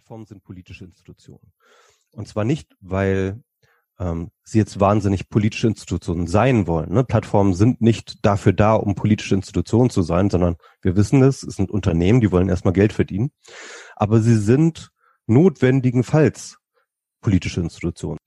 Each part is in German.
Plattformen sind politische Institutionen. Und zwar nicht, weil ähm, sie jetzt wahnsinnig politische Institutionen sein wollen. Ne? Plattformen sind nicht dafür da, um politische Institutionen zu sein, sondern wir wissen es, es sind Unternehmen, die wollen erstmal Geld verdienen. Aber sie sind notwendigenfalls politische Institutionen.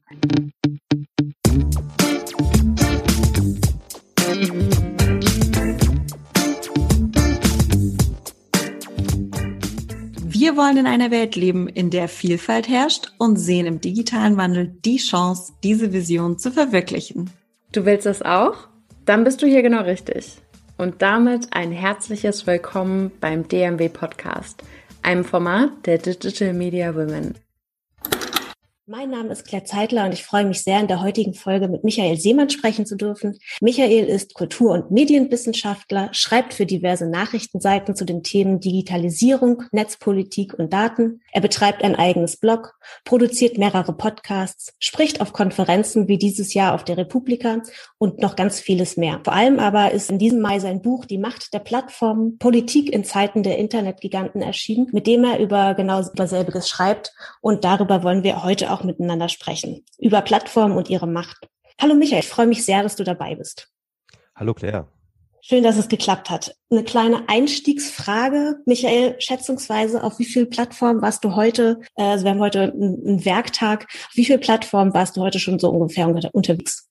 Wir wollen in einer Welt leben, in der Vielfalt herrscht und sehen im digitalen Wandel die Chance, diese Vision zu verwirklichen. Du willst das auch? Dann bist du hier genau richtig. Und damit ein herzliches Willkommen beim DMW Podcast, einem Format der Digital Media Women. Mein Name ist Claire Zeitler und ich freue mich sehr, in der heutigen Folge mit Michael Seemann sprechen zu dürfen. Michael ist Kultur- und Medienwissenschaftler, schreibt für diverse Nachrichtenseiten zu den Themen Digitalisierung, Netzpolitik und Daten. Er betreibt ein eigenes Blog, produziert mehrere Podcasts, spricht auf Konferenzen wie dieses Jahr auf der Republika und noch ganz vieles mehr. Vor allem aber ist in diesem Mai sein Buch Die Macht der Plattformen, Politik in Zeiten der Internetgiganten erschienen, mit dem er über genau dasselbe schreibt und darüber wollen wir heute auch miteinander sprechen, über Plattformen und ihre Macht. Hallo Michael, ich freue mich sehr, dass du dabei bist. Hallo Claire. Schön, dass es geklappt hat. Eine kleine Einstiegsfrage, Michael, schätzungsweise, auf wie viele Plattformen warst du heute, äh, also wir haben heute einen Werktag, auf wie viele Plattformen warst du heute schon so ungefähr unterwegs?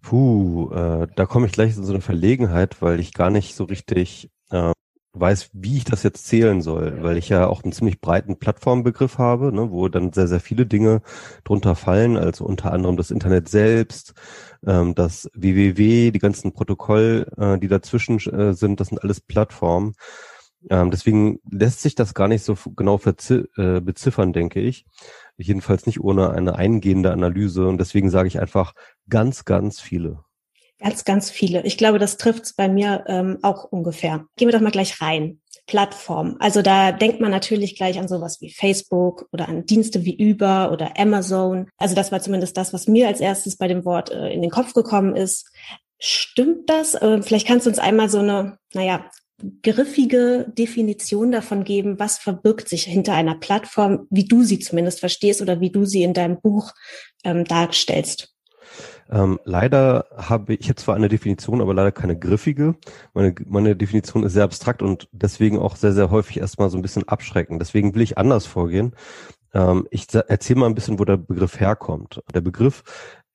Puh, äh, da komme ich gleich in so eine Verlegenheit, weil ich gar nicht so richtig äh, weiß, wie ich das jetzt zählen soll, weil ich ja auch einen ziemlich breiten Plattformbegriff habe, ne, wo dann sehr, sehr viele Dinge drunter fallen, also unter anderem das Internet selbst, ähm, das WWW, die ganzen Protokoll, äh, die dazwischen äh, sind, das sind alles Plattformen. Ähm, deswegen lässt sich das gar nicht so genau äh, beziffern, denke ich. Jedenfalls nicht ohne eine eingehende Analyse. Und deswegen sage ich einfach ganz, ganz viele. Ganz, ganz viele. Ich glaube, das trifft bei mir ähm, auch ungefähr. Gehen wir doch mal gleich rein. Plattform. Also da denkt man natürlich gleich an sowas wie Facebook oder an Dienste wie Uber oder Amazon. Also das war zumindest das, was mir als erstes bei dem Wort äh, in den Kopf gekommen ist. Stimmt das? Äh, vielleicht kannst du uns einmal so eine, naja, griffige Definition davon geben, was verbirgt sich hinter einer Plattform, wie du sie zumindest verstehst oder wie du sie in deinem Buch ähm, darstellst. Ähm, leider habe ich jetzt zwar eine Definition, aber leider keine griffige. Meine, meine Definition ist sehr abstrakt und deswegen auch sehr, sehr häufig erstmal so ein bisschen abschreckend. Deswegen will ich anders vorgehen. Ähm, ich erzähle mal ein bisschen, wo der Begriff herkommt. Der Begriff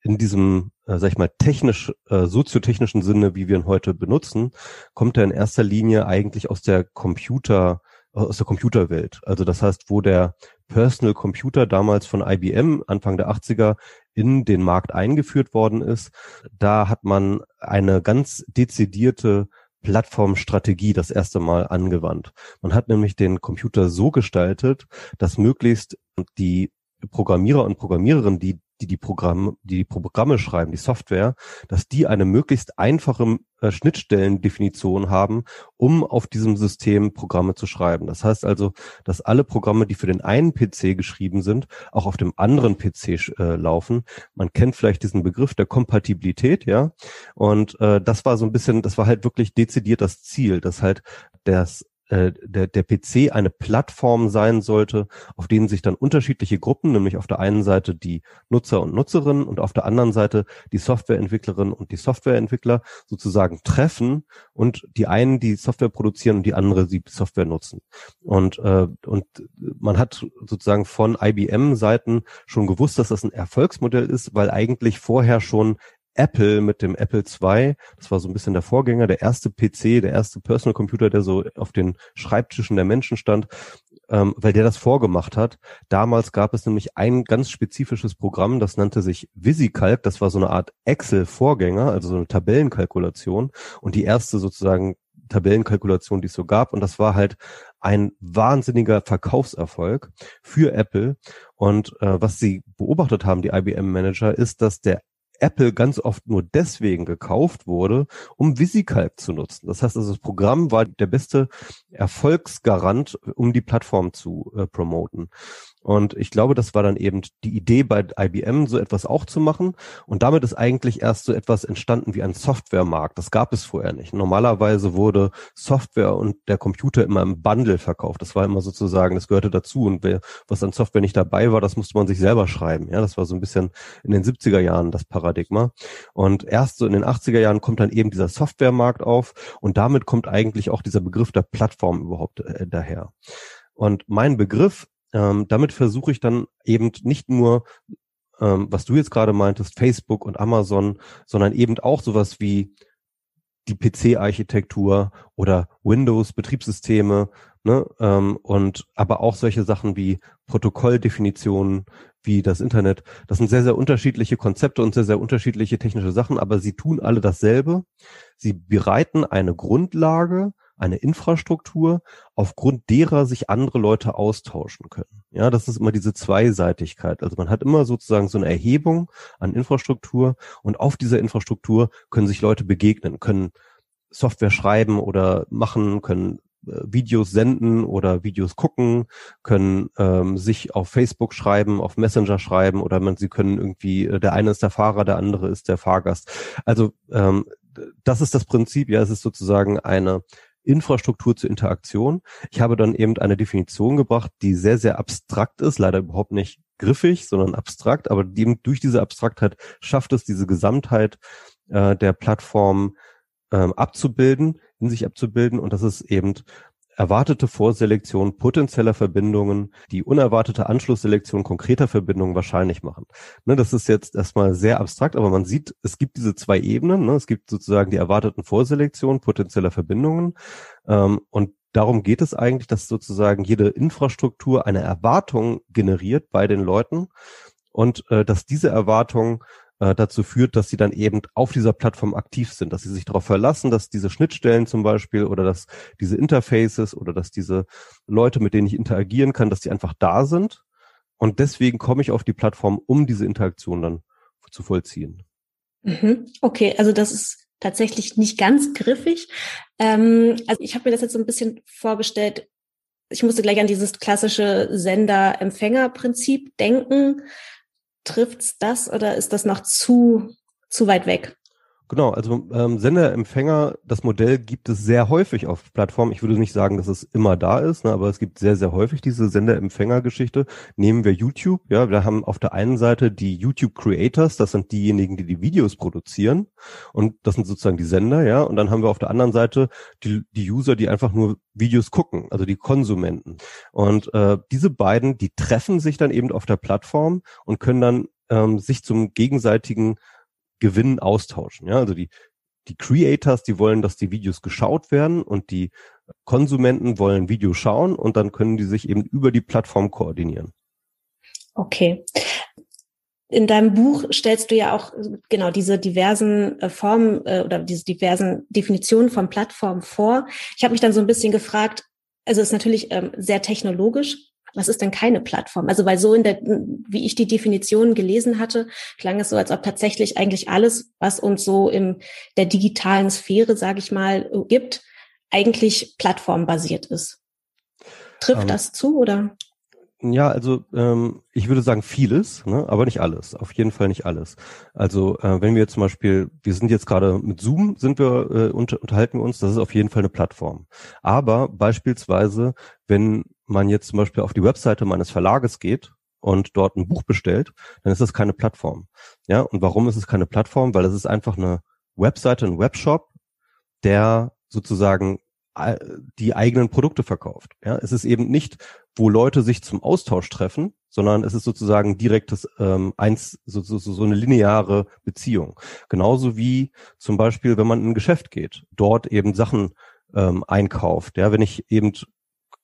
in diesem, äh, sag ich mal, technisch, äh, soziotechnischen Sinne, wie wir ihn heute benutzen, kommt er in erster Linie eigentlich aus der Computer, aus der Computerwelt. Also das heißt, wo der Personal Computer damals von IBM Anfang der 80er in den Markt eingeführt worden ist, da hat man eine ganz dezidierte Plattformstrategie das erste Mal angewandt. Man hat nämlich den Computer so gestaltet, dass möglichst die Programmierer und Programmiererinnen, die die die Programme, die, die Programme schreiben, die Software, dass die eine möglichst einfache äh, Schnittstellendefinition haben, um auf diesem System Programme zu schreiben. Das heißt also, dass alle Programme, die für den einen PC geschrieben sind, auch auf dem anderen PC äh, laufen. Man kennt vielleicht diesen Begriff der Kompatibilität, ja. Und äh, das war so ein bisschen, das war halt wirklich dezidiert das Ziel, dass halt das äh, der, der PC eine Plattform sein sollte, auf denen sich dann unterschiedliche Gruppen, nämlich auf der einen Seite die Nutzer und Nutzerinnen und auf der anderen Seite die Softwareentwicklerinnen und die Softwareentwickler sozusagen treffen und die einen die Software produzieren und die andere die Software nutzen. Und, äh, und man hat sozusagen von IBM-Seiten schon gewusst, dass das ein Erfolgsmodell ist, weil eigentlich vorher schon Apple mit dem Apple II, das war so ein bisschen der Vorgänger, der erste PC, der erste Personal Computer, der so auf den Schreibtischen der Menschen stand, ähm, weil der das vorgemacht hat. Damals gab es nämlich ein ganz spezifisches Programm, das nannte sich VisiCalc, das war so eine Art Excel-Vorgänger, also so eine Tabellenkalkulation und die erste sozusagen Tabellenkalkulation, die es so gab. Und das war halt ein wahnsinniger Verkaufserfolg für Apple. Und äh, was sie beobachtet haben, die IBM-Manager, ist, dass der Apple ganz oft nur deswegen gekauft wurde, um VisiCalc zu nutzen. Das heißt also, das Programm war der beste Erfolgsgarant, um die Plattform zu äh, promoten. Und ich glaube, das war dann eben die Idee bei IBM, so etwas auch zu machen. Und damit ist eigentlich erst so etwas entstanden wie ein Softwaremarkt. Das gab es vorher nicht. Normalerweise wurde Software und der Computer immer im Bundle verkauft. Das war immer sozusagen, das gehörte dazu. Und wer, was an Software nicht dabei war, das musste man sich selber schreiben. Ja, das war so ein bisschen in den 70er Jahren das Paradigma. Und erst so in den 80er Jahren kommt dann eben dieser Softwaremarkt auf. Und damit kommt eigentlich auch dieser Begriff der Plattform überhaupt äh, daher. Und mein Begriff ähm, damit versuche ich dann eben nicht nur, ähm, was du jetzt gerade meintest, Facebook und Amazon, sondern eben auch sowas wie die PC-Architektur oder Windows-Betriebssysteme, ne, ähm, und aber auch solche Sachen wie Protokolldefinitionen, wie das Internet. Das sind sehr, sehr unterschiedliche Konzepte und sehr, sehr unterschiedliche technische Sachen, aber sie tun alle dasselbe. Sie bereiten eine Grundlage eine Infrastruktur, aufgrund derer sich andere Leute austauschen können. Ja, das ist immer diese Zweiseitigkeit. Also man hat immer sozusagen so eine Erhebung an Infrastruktur und auf dieser Infrastruktur können sich Leute begegnen, können Software schreiben oder machen, können äh, Videos senden oder Videos gucken, können ähm, sich auf Facebook schreiben, auf Messenger schreiben oder man, sie können irgendwie, äh, der eine ist der Fahrer, der andere ist der Fahrgast. Also ähm, das ist das Prinzip, ja, es ist sozusagen eine Infrastruktur zur Interaktion. Ich habe dann eben eine Definition gebracht, die sehr, sehr abstrakt ist, leider überhaupt nicht griffig, sondern abstrakt, aber eben durch diese Abstraktheit schafft es, diese Gesamtheit äh, der Plattform ähm, abzubilden, in sich abzubilden. Und das ist eben erwartete Vorselektion potenzieller Verbindungen, die unerwartete Anschlussselektion konkreter Verbindungen wahrscheinlich machen. Ne, das ist jetzt erstmal sehr abstrakt, aber man sieht, es gibt diese zwei Ebenen. Ne? Es gibt sozusagen die erwarteten Vorselektion potenzieller Verbindungen ähm, und darum geht es eigentlich, dass sozusagen jede Infrastruktur eine Erwartung generiert bei den Leuten und äh, dass diese Erwartung äh, dazu führt, dass sie dann eben auf dieser Plattform aktiv sind, dass sie sich darauf verlassen, dass diese Schnittstellen zum Beispiel oder dass diese Interfaces oder dass diese Leute, mit denen ich interagieren kann, dass die einfach da sind. Und deswegen komme ich auf die Plattform, um diese Interaktion dann zu vollziehen. Mhm. Okay, also das ist tatsächlich nicht ganz griffig. Ähm, also ich habe mir das jetzt so ein bisschen vorgestellt. Ich musste gleich an dieses klassische Sender-Empfänger-Prinzip denken. Trifft's das oder ist das noch zu, zu weit weg? Genau, also ähm, Sender-Empfänger, das Modell gibt es sehr häufig auf Plattformen. Ich würde nicht sagen, dass es immer da ist, ne, aber es gibt sehr, sehr häufig diese Sender-Empfänger-Geschichte. Nehmen wir YouTube, ja, wir haben auf der einen Seite die YouTube-Creators, das sind diejenigen, die die Videos produzieren und das sind sozusagen die Sender, ja, und dann haben wir auf der anderen Seite die, die User, die einfach nur Videos gucken, also die Konsumenten. Und äh, diese beiden, die treffen sich dann eben auf der Plattform und können dann ähm, sich zum gegenseitigen Gewinn austauschen. Ja, also die, die Creators, die wollen, dass die Videos geschaut werden und die Konsumenten wollen Videos schauen und dann können die sich eben über die Plattform koordinieren. Okay. In deinem Buch stellst du ja auch genau diese diversen äh, Formen äh, oder diese diversen Definitionen von Plattformen vor. Ich habe mich dann so ein bisschen gefragt, also es ist natürlich ähm, sehr technologisch, was ist denn keine Plattform? Also weil so in der, wie ich die Definition gelesen hatte, klang es so, als ob tatsächlich eigentlich alles, was uns so in der digitalen Sphäre, sage ich mal, gibt, eigentlich plattformbasiert ist. Trifft ähm, das zu oder? Ja, also ähm, ich würde sagen vieles, ne, aber nicht alles. Auf jeden Fall nicht alles. Also äh, wenn wir zum Beispiel, wir sind jetzt gerade mit Zoom, sind wir äh, unter, unterhalten wir uns, das ist auf jeden Fall eine Plattform. Aber beispielsweise, wenn man jetzt zum Beispiel auf die Webseite meines Verlages geht und dort ein Buch bestellt, dann ist das keine Plattform. Ja, und warum ist es keine Plattform? Weil es ist einfach eine Webseite, ein Webshop, der sozusagen die eigenen Produkte verkauft. Ja, es ist eben nicht, wo Leute sich zum Austausch treffen, sondern es ist sozusagen direktes ähm, eins, so, so, so eine lineare Beziehung. Genauso wie zum Beispiel, wenn man in ein Geschäft geht, dort eben Sachen ähm, einkauft. Ja, wenn ich eben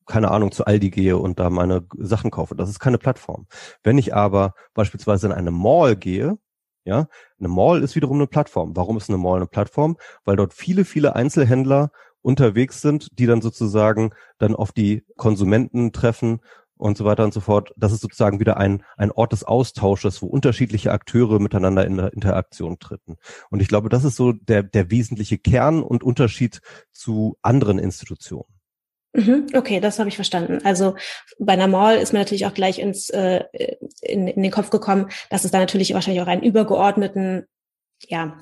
keine Ahnung, zu Aldi gehe und da meine Sachen kaufe. Das ist keine Plattform. Wenn ich aber beispielsweise in eine Mall gehe, ja, eine Mall ist wiederum eine Plattform. Warum ist eine Mall eine Plattform? Weil dort viele, viele Einzelhändler unterwegs sind, die dann sozusagen dann auf die Konsumenten treffen und so weiter und so fort. Das ist sozusagen wieder ein, ein Ort des Austausches, wo unterschiedliche Akteure miteinander in der Interaktion treten. Und ich glaube, das ist so der, der wesentliche Kern und Unterschied zu anderen Institutionen. Mhm, okay, das habe ich verstanden. Also bei einer Mall ist mir natürlich auch gleich ins äh, in, in den Kopf gekommen, dass es da natürlich wahrscheinlich auch einen übergeordneten ja,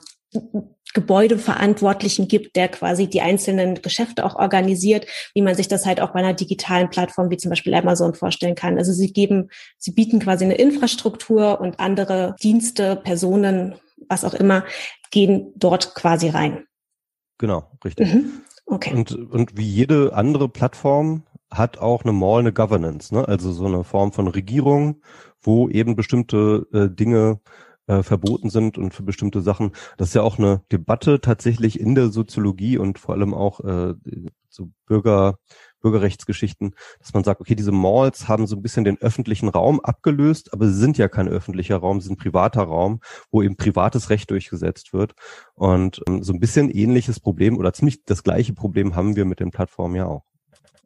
Gebäudeverantwortlichen gibt, der quasi die einzelnen Geschäfte auch organisiert, wie man sich das halt auch bei einer digitalen Plattform wie zum Beispiel Amazon vorstellen kann. Also sie geben, sie bieten quasi eine Infrastruktur und andere Dienste, Personen, was auch immer, gehen dort quasi rein. Genau, richtig. Mhm. Okay. Und, und wie jede andere Plattform hat auch eine Mall eine Governance, ne? also so eine Form von Regierung, wo eben bestimmte äh, Dinge äh, verboten sind und für bestimmte Sachen. Das ist ja auch eine Debatte tatsächlich in der Soziologie und vor allem auch äh, so Bürger, Bürgerrechtsgeschichten, dass man sagt, okay, diese Malls haben so ein bisschen den öffentlichen Raum abgelöst, aber sie sind ja kein öffentlicher Raum, sie sind privater Raum, wo eben privates Recht durchgesetzt wird. Und ähm, so ein bisschen ähnliches Problem oder ziemlich das gleiche Problem haben wir mit den Plattformen ja auch.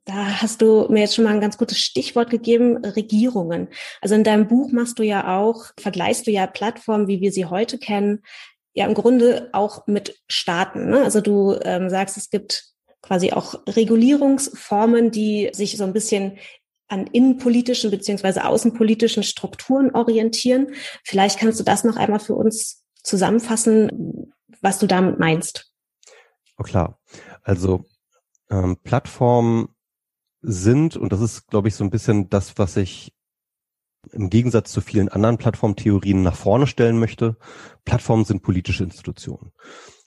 Da hast du mir jetzt schon mal ein ganz gutes Stichwort gegeben, Regierungen. Also in deinem Buch machst du ja auch, vergleichst du ja Plattformen, wie wir sie heute kennen, ja im Grunde auch mit Staaten. Ne? Also du ähm, sagst, es gibt quasi auch Regulierungsformen, die sich so ein bisschen an innenpolitischen beziehungsweise außenpolitischen Strukturen orientieren. Vielleicht kannst du das noch einmal für uns zusammenfassen, was du damit meinst. Oh klar. Also ähm, Plattformen sind, und das ist, glaube ich, so ein bisschen das, was ich im Gegensatz zu vielen anderen Plattformtheorien nach vorne stellen möchte, Plattformen sind politische Institutionen.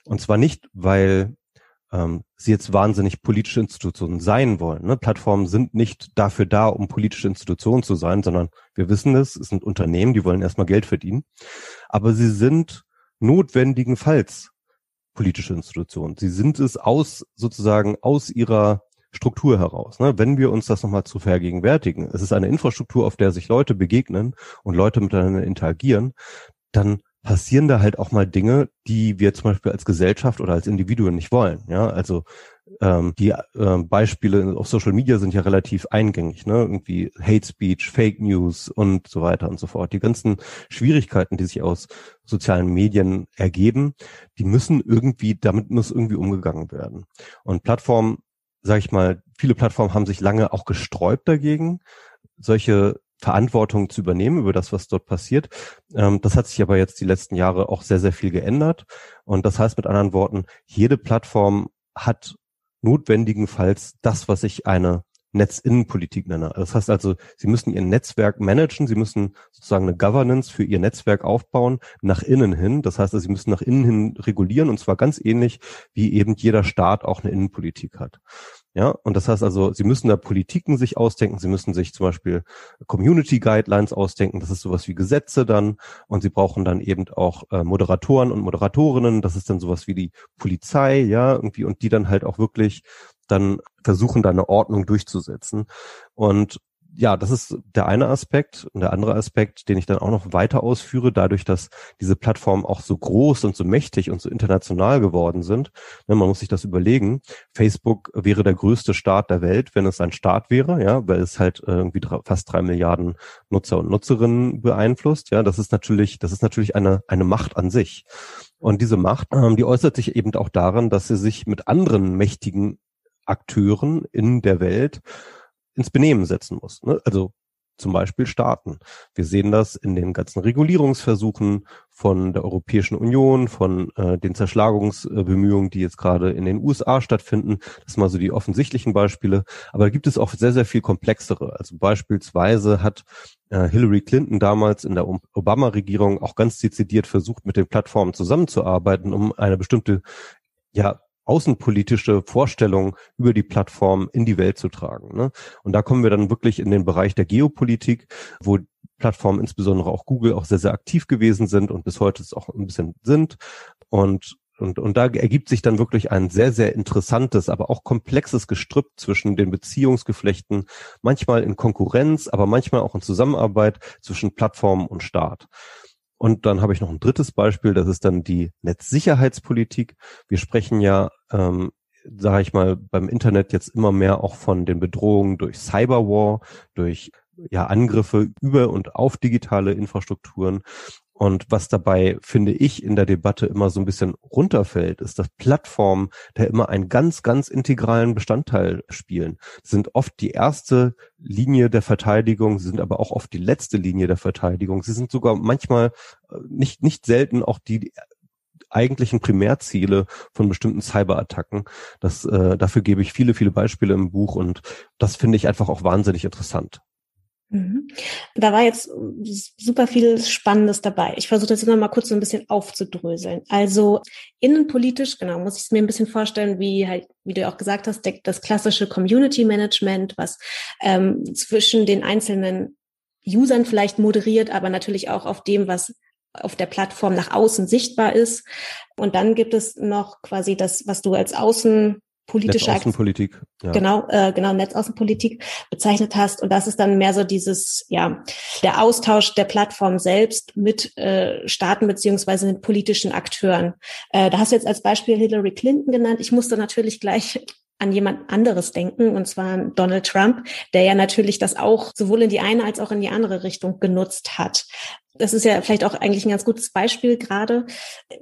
Und zwar nicht, weil ähm, sie jetzt wahnsinnig politische Institutionen sein wollen. Ne? Plattformen sind nicht dafür da, um politische Institutionen zu sein, sondern wir wissen es, es sind Unternehmen, die wollen erstmal Geld verdienen. Aber sie sind notwendigenfalls politische Institutionen. Sie sind es aus sozusagen aus ihrer Struktur heraus. Ne? Wenn wir uns das nochmal zu vergegenwärtigen, es ist eine Infrastruktur, auf der sich Leute begegnen und Leute miteinander interagieren, dann passieren da halt auch mal Dinge, die wir zum Beispiel als Gesellschaft oder als Individuen nicht wollen. Ja, also ähm, die äh, Beispiele auf Social Media sind ja relativ eingängig, ne? Irgendwie Hate Speech, Fake News und so weiter und so fort. Die ganzen Schwierigkeiten, die sich aus sozialen Medien ergeben, die müssen irgendwie, damit muss irgendwie umgegangen werden. Und Plattformen sage ich mal, viele Plattformen haben sich lange auch gesträubt dagegen, solche Verantwortung zu übernehmen über das, was dort passiert. Ähm, das hat sich aber jetzt die letzten Jahre auch sehr, sehr viel geändert. Und das heißt mit anderen Worten, jede Plattform hat notwendigenfalls das, was ich eine Netzinnenpolitik nenne. Das heißt also, Sie müssen Ihr Netzwerk managen, Sie müssen sozusagen eine Governance für Ihr Netzwerk aufbauen, nach innen hin. Das heißt also, Sie müssen nach innen hin regulieren und zwar ganz ähnlich, wie eben jeder Staat auch eine Innenpolitik hat. Ja, und das heißt also, Sie müssen da Politiken sich ausdenken, Sie müssen sich zum Beispiel Community Guidelines ausdenken, das ist sowas wie Gesetze dann, und Sie brauchen dann eben auch äh, Moderatoren und Moderatorinnen, das ist dann sowas wie die Polizei, ja, irgendwie, und die dann halt auch wirklich dann versuchen, da eine Ordnung durchzusetzen. Und ja, das ist der eine Aspekt. Und der andere Aspekt, den ich dann auch noch weiter ausführe, dadurch, dass diese Plattformen auch so groß und so mächtig und so international geworden sind. Ne, man muss sich das überlegen. Facebook wäre der größte Staat der Welt, wenn es ein Staat wäre, ja, weil es halt irgendwie fast drei Milliarden Nutzer und Nutzerinnen beeinflusst. Ja, das ist natürlich, das ist natürlich eine, eine Macht an sich. Und diese Macht, ähm, die äußert sich eben auch darin, dass sie sich mit anderen mächtigen Akteuren in der Welt ins Benehmen setzen muss. Ne? Also zum Beispiel Staaten. Wir sehen das in den ganzen Regulierungsversuchen von der Europäischen Union, von äh, den Zerschlagungsbemühungen, die jetzt gerade in den USA stattfinden. Das sind mal so die offensichtlichen Beispiele. Aber da gibt es auch sehr, sehr viel komplexere. Also beispielsweise hat äh, Hillary Clinton damals in der Obama-Regierung auch ganz dezidiert versucht, mit den Plattformen zusammenzuarbeiten, um eine bestimmte ja, außenpolitische Vorstellung über die Plattform in die Welt zu tragen. Ne? Und da kommen wir dann wirklich in den Bereich der Geopolitik, wo Plattformen, insbesondere auch Google, auch sehr, sehr aktiv gewesen sind und bis heute es auch ein bisschen sind. Und und, und da ergibt sich dann wirklich ein sehr, sehr interessantes, aber auch komplexes Gestrüpp zwischen den Beziehungsgeflechten, manchmal in Konkurrenz, aber manchmal auch in Zusammenarbeit zwischen Plattformen und Staat. Und dann habe ich noch ein drittes Beispiel, das ist dann die Netzsicherheitspolitik. Wir sprechen ja, ähm, sage ich mal, beim Internet jetzt immer mehr auch von den Bedrohungen durch Cyberwar, durch ja Angriffe über und auf digitale Infrastrukturen. Und was dabei, finde ich, in der Debatte immer so ein bisschen runterfällt, ist, dass Plattformen da immer einen ganz, ganz integralen Bestandteil spielen. Sie sind oft die erste Linie der Verteidigung, sie sind aber auch oft die letzte Linie der Verteidigung. Sie sind sogar manchmal äh, nicht, nicht selten auch die eigentlichen Primärziele von bestimmten Cyberattacken. Das, äh, dafür gebe ich viele, viele Beispiele im Buch und das finde ich einfach auch wahnsinnig interessant. Mhm. Da war jetzt super viel Spannendes dabei. Ich versuche das immer mal kurz so ein bisschen aufzudröseln. Also innenpolitisch, genau, muss ich es mir ein bisschen vorstellen, wie halt, wie du auch gesagt hast, das klassische Community Management, was ähm, zwischen den einzelnen Usern vielleicht moderiert, aber natürlich auch auf dem, was auf der Plattform nach außen sichtbar ist. Und dann gibt es noch quasi das, was du als Außen politische Außenpolitik. Ja. Genau, äh, genau, Netzaußenpolitik bezeichnet hast. Und das ist dann mehr so dieses, ja, der Austausch der Plattform selbst mit äh, Staaten beziehungsweise mit politischen Akteuren. Äh, da hast du jetzt als Beispiel Hillary Clinton genannt. Ich musste natürlich gleich an jemand anderes denken, und zwar Donald Trump, der ja natürlich das auch sowohl in die eine als auch in die andere Richtung genutzt hat. Das ist ja vielleicht auch eigentlich ein ganz gutes Beispiel gerade,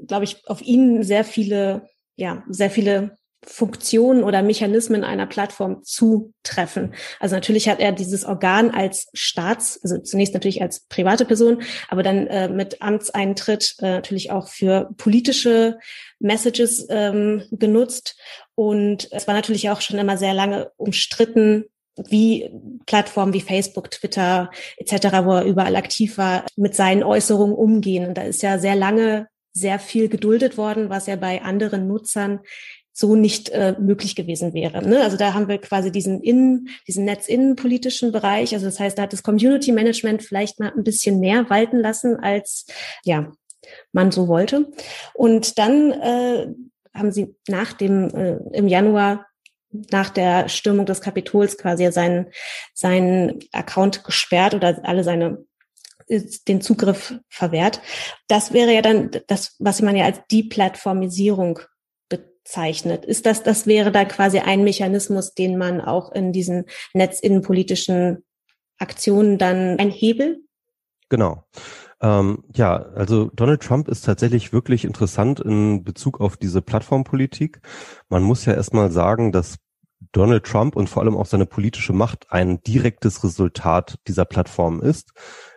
glaube ich, auf ihn sehr viele, ja, sehr viele Funktionen oder Mechanismen einer Plattform zutreffen. Also natürlich hat er dieses Organ als Staats, also zunächst natürlich als private Person, aber dann äh, mit Amtseintritt äh, natürlich auch für politische Messages ähm, genutzt. Und es war natürlich auch schon immer sehr lange umstritten, wie Plattformen wie Facebook, Twitter etc., wo er überall aktiv war, mit seinen Äußerungen umgehen. Und da ist ja sehr lange sehr viel geduldet worden, was ja bei anderen Nutzern so nicht äh, möglich gewesen wäre. Ne? Also da haben wir quasi diesen innen, diesen netzinnenpolitischen Bereich. Also das heißt, da hat das Community Management vielleicht mal ein bisschen mehr walten lassen, als ja man so wollte. Und dann äh, haben sie nach dem äh, im Januar nach der Stürmung des Kapitols quasi seinen seinen Account gesperrt oder alle seine den Zugriff verwehrt. Das wäre ja dann das, was man ja als Deplatformisierung zeichnet. Ist das, das wäre da quasi ein Mechanismus, den man auch in diesen netzinnenpolitischen Aktionen dann ein Hebel? Genau. Ähm, ja, also Donald Trump ist tatsächlich wirklich interessant in Bezug auf diese Plattformpolitik. Man muss ja erstmal sagen, dass Donald Trump und vor allem auch seine politische Macht ein direktes Resultat dieser Plattform ist.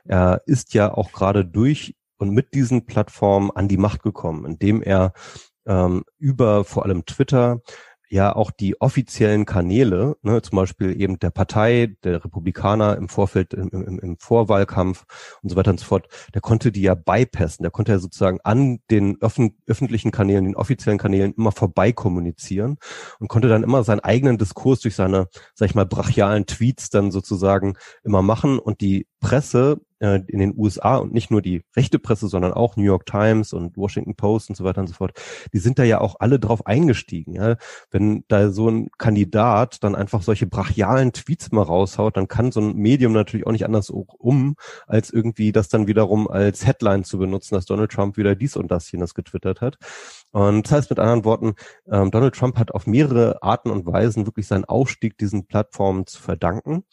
Er ist ja auch gerade durch und mit diesen Plattformen an die Macht gekommen, indem er ähm, über vor allem Twitter ja auch die offiziellen Kanäle, ne, zum Beispiel eben der Partei, der Republikaner im Vorfeld, im, im, im Vorwahlkampf und so weiter und so fort, der konnte die ja bypassen, der konnte ja sozusagen an den öffn öffentlichen Kanälen, den offiziellen Kanälen immer vorbei kommunizieren und konnte dann immer seinen eigenen Diskurs durch seine, sag ich mal, brachialen Tweets dann sozusagen immer machen und die Presse äh, in den USA und nicht nur die rechte Presse, sondern auch New York Times und Washington Post und so weiter und so fort, die sind da ja auch alle drauf eingestiegen. Ja? Wenn da so ein Kandidat dann einfach solche brachialen Tweets mal raushaut, dann kann so ein Medium natürlich auch nicht anders um, als irgendwie das dann wiederum als Headline zu benutzen, dass Donald Trump wieder dies und das jenes getwittert hat. Und das heißt mit anderen Worten, ähm, Donald Trump hat auf mehrere Arten und Weisen wirklich seinen Aufstieg diesen Plattformen zu verdanken.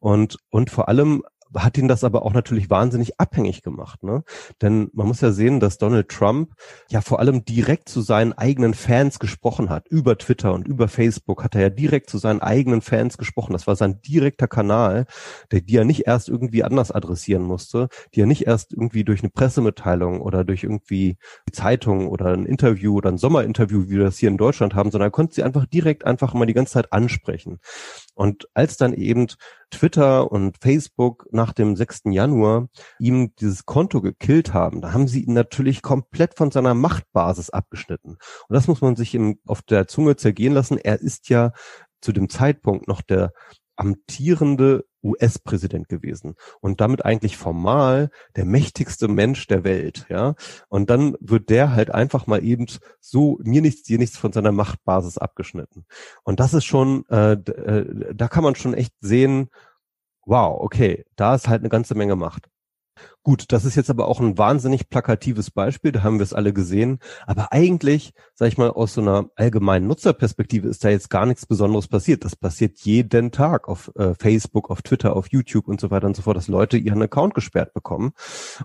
Und, und vor allem hat ihn das aber auch natürlich wahnsinnig abhängig gemacht. Ne? Denn man muss ja sehen, dass Donald Trump ja vor allem direkt zu seinen eigenen Fans gesprochen hat. Über Twitter und über Facebook hat er ja direkt zu seinen eigenen Fans gesprochen. Das war sein direkter Kanal, der, die er nicht erst irgendwie anders adressieren musste, die er nicht erst irgendwie durch eine Pressemitteilung oder durch irgendwie die Zeitung oder ein Interview oder ein Sommerinterview, wie wir das hier in Deutschland haben, sondern er konnte sie einfach direkt einfach mal die ganze Zeit ansprechen. Und als dann eben Twitter und Facebook nach dem 6. Januar ihm dieses Konto gekillt haben, da haben sie ihn natürlich komplett von seiner Machtbasis abgeschnitten. Und das muss man sich im, auf der Zunge zergehen lassen. Er ist ja zu dem Zeitpunkt noch der amtierende US-Präsident gewesen und damit eigentlich formal der mächtigste Mensch der Welt, ja. Und dann wird der halt einfach mal eben so mir nichts, dir nichts von seiner Machtbasis abgeschnitten. Und das ist schon, äh, äh, da kann man schon echt sehen, wow, okay, da ist halt eine ganze Menge Macht. Gut, das ist jetzt aber auch ein wahnsinnig plakatives Beispiel, da haben wir es alle gesehen. Aber eigentlich, sag ich mal, aus so einer allgemeinen Nutzerperspektive ist da jetzt gar nichts Besonderes passiert. Das passiert jeden Tag auf äh, Facebook, auf Twitter, auf YouTube und so weiter und so fort, dass Leute ihren Account gesperrt bekommen.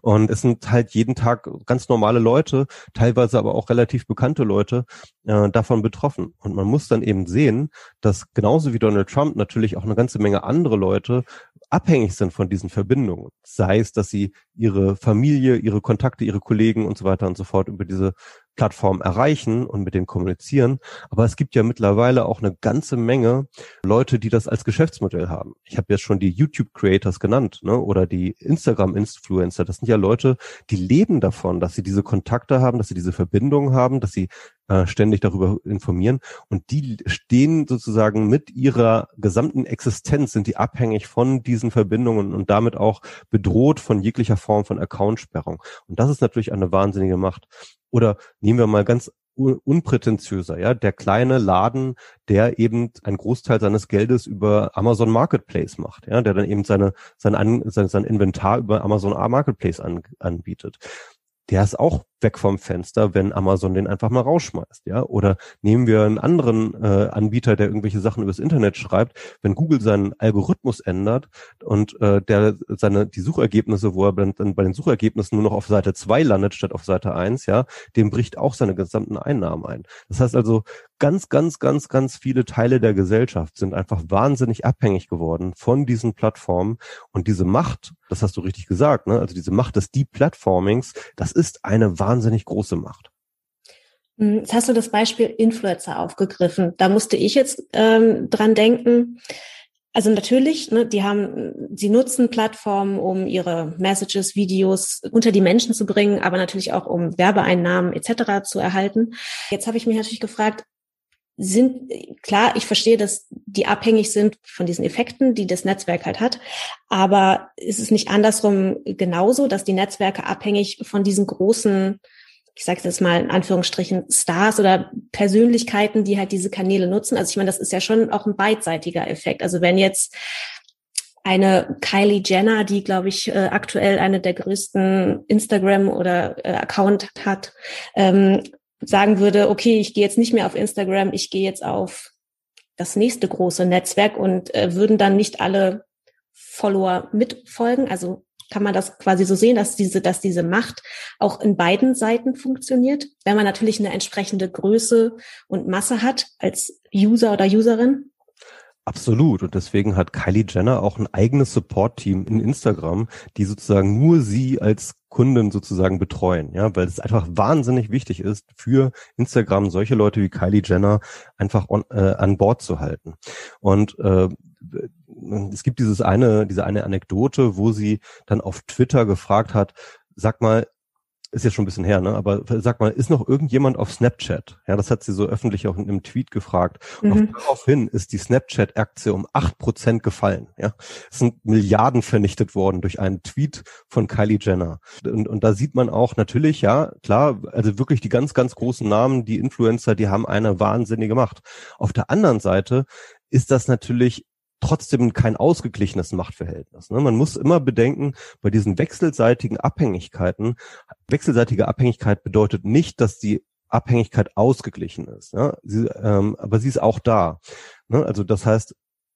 Und es sind halt jeden Tag ganz normale Leute, teilweise aber auch relativ bekannte Leute äh, davon betroffen. Und man muss dann eben sehen, dass genauso wie Donald Trump natürlich auch eine ganze Menge andere Leute abhängig sind von diesen Verbindungen. Sei es, dass sie ihre Familie, ihre Kontakte, ihre Kollegen und so weiter und so fort über diese Plattform erreichen und mit denen kommunizieren. Aber es gibt ja mittlerweile auch eine ganze Menge Leute, die das als Geschäftsmodell haben. Ich habe jetzt schon die YouTube-Creators genannt, ne? oder die Instagram-Influencer. Das sind ja Leute, die leben davon, dass sie diese Kontakte haben, dass sie diese Verbindungen haben, dass sie äh, ständig darüber informieren. Und die stehen sozusagen mit ihrer gesamten Existenz, sind die abhängig von diesen Verbindungen und damit auch bedroht von jeglicher Form von Accountsperrung. Und das ist natürlich eine wahnsinnige Macht. Oder nehmen wir mal ganz unprätentiöser, ja, der kleine Laden, der eben einen Großteil seines Geldes über Amazon Marketplace macht, ja, der dann eben seine, sein, sein, sein Inventar über Amazon Marketplace an, anbietet. Der ist auch weg vom Fenster, wenn Amazon den einfach mal rausschmeißt, ja? Oder nehmen wir einen anderen äh, Anbieter, der irgendwelche Sachen übers Internet schreibt, wenn Google seinen Algorithmus ändert und äh, der seine die Suchergebnisse, wo er dann bei den Suchergebnissen nur noch auf Seite 2 landet statt auf Seite 1, ja, dem bricht auch seine gesamten Einnahmen ein. Das heißt also, ganz, ganz, ganz, ganz viele Teile der Gesellschaft sind einfach wahnsinnig abhängig geworden von diesen Plattformen und diese Macht, das hast du richtig gesagt, ne? Also diese Macht des Deplatformings, das ist eine wahnsinnig große Macht. Hm, jetzt hast du das Beispiel Influencer aufgegriffen. Da musste ich jetzt ähm, dran denken. Also natürlich, ne, die haben, sie nutzen Plattformen, um ihre Messages, Videos unter die Menschen zu bringen, aber natürlich auch um Werbeeinnahmen etc. zu erhalten. Jetzt habe ich mich natürlich gefragt, sind klar, ich verstehe, dass die abhängig sind von diesen Effekten, die das Netzwerk halt hat, aber ist es nicht andersrum genauso, dass die Netzwerke abhängig von diesen großen, ich sage jetzt mal in Anführungsstrichen Stars oder Persönlichkeiten, die halt diese Kanäle nutzen? Also ich meine, das ist ja schon auch ein beidseitiger Effekt. Also wenn jetzt eine Kylie Jenner, die, glaube ich, äh, aktuell eine der größten Instagram oder äh, Account hat, ähm, sagen würde, okay, ich gehe jetzt nicht mehr auf Instagram, ich gehe jetzt auf das nächste große Netzwerk und äh, würden dann nicht alle Follower mitfolgen? Also kann man das quasi so sehen, dass diese, dass diese Macht auch in beiden Seiten funktioniert, wenn man natürlich eine entsprechende Größe und Masse hat als User oder Userin? Absolut. Und deswegen hat Kylie Jenner auch ein eigenes Support-Team in Instagram, die sozusagen nur sie als Kunden sozusagen betreuen, ja, weil es einfach wahnsinnig wichtig ist, für Instagram solche Leute wie Kylie Jenner einfach on, äh, an Bord zu halten. Und äh, es gibt dieses eine, diese eine Anekdote, wo sie dann auf Twitter gefragt hat, sag mal, ist jetzt schon ein bisschen her, ne? Aber sag mal, ist noch irgendjemand auf Snapchat? Ja, das hat sie so öffentlich auch in einem Tweet gefragt. Und mhm. daraufhin ist die Snapchat-Aktie um acht Prozent gefallen. Ja, es sind Milliarden vernichtet worden durch einen Tweet von Kylie Jenner. Und, und da sieht man auch natürlich, ja, klar, also wirklich die ganz, ganz großen Namen, die Influencer, die haben eine wahnsinnige Macht. Auf der anderen Seite ist das natürlich trotzdem kein ausgeglichenes Machtverhältnis. Ne? Man muss immer bedenken, bei diesen wechselseitigen Abhängigkeiten, wechselseitige Abhängigkeit bedeutet nicht, dass die Abhängigkeit ausgeglichen ist. Sie, ähm, aber sie ist auch da. Ne? Also das heißt,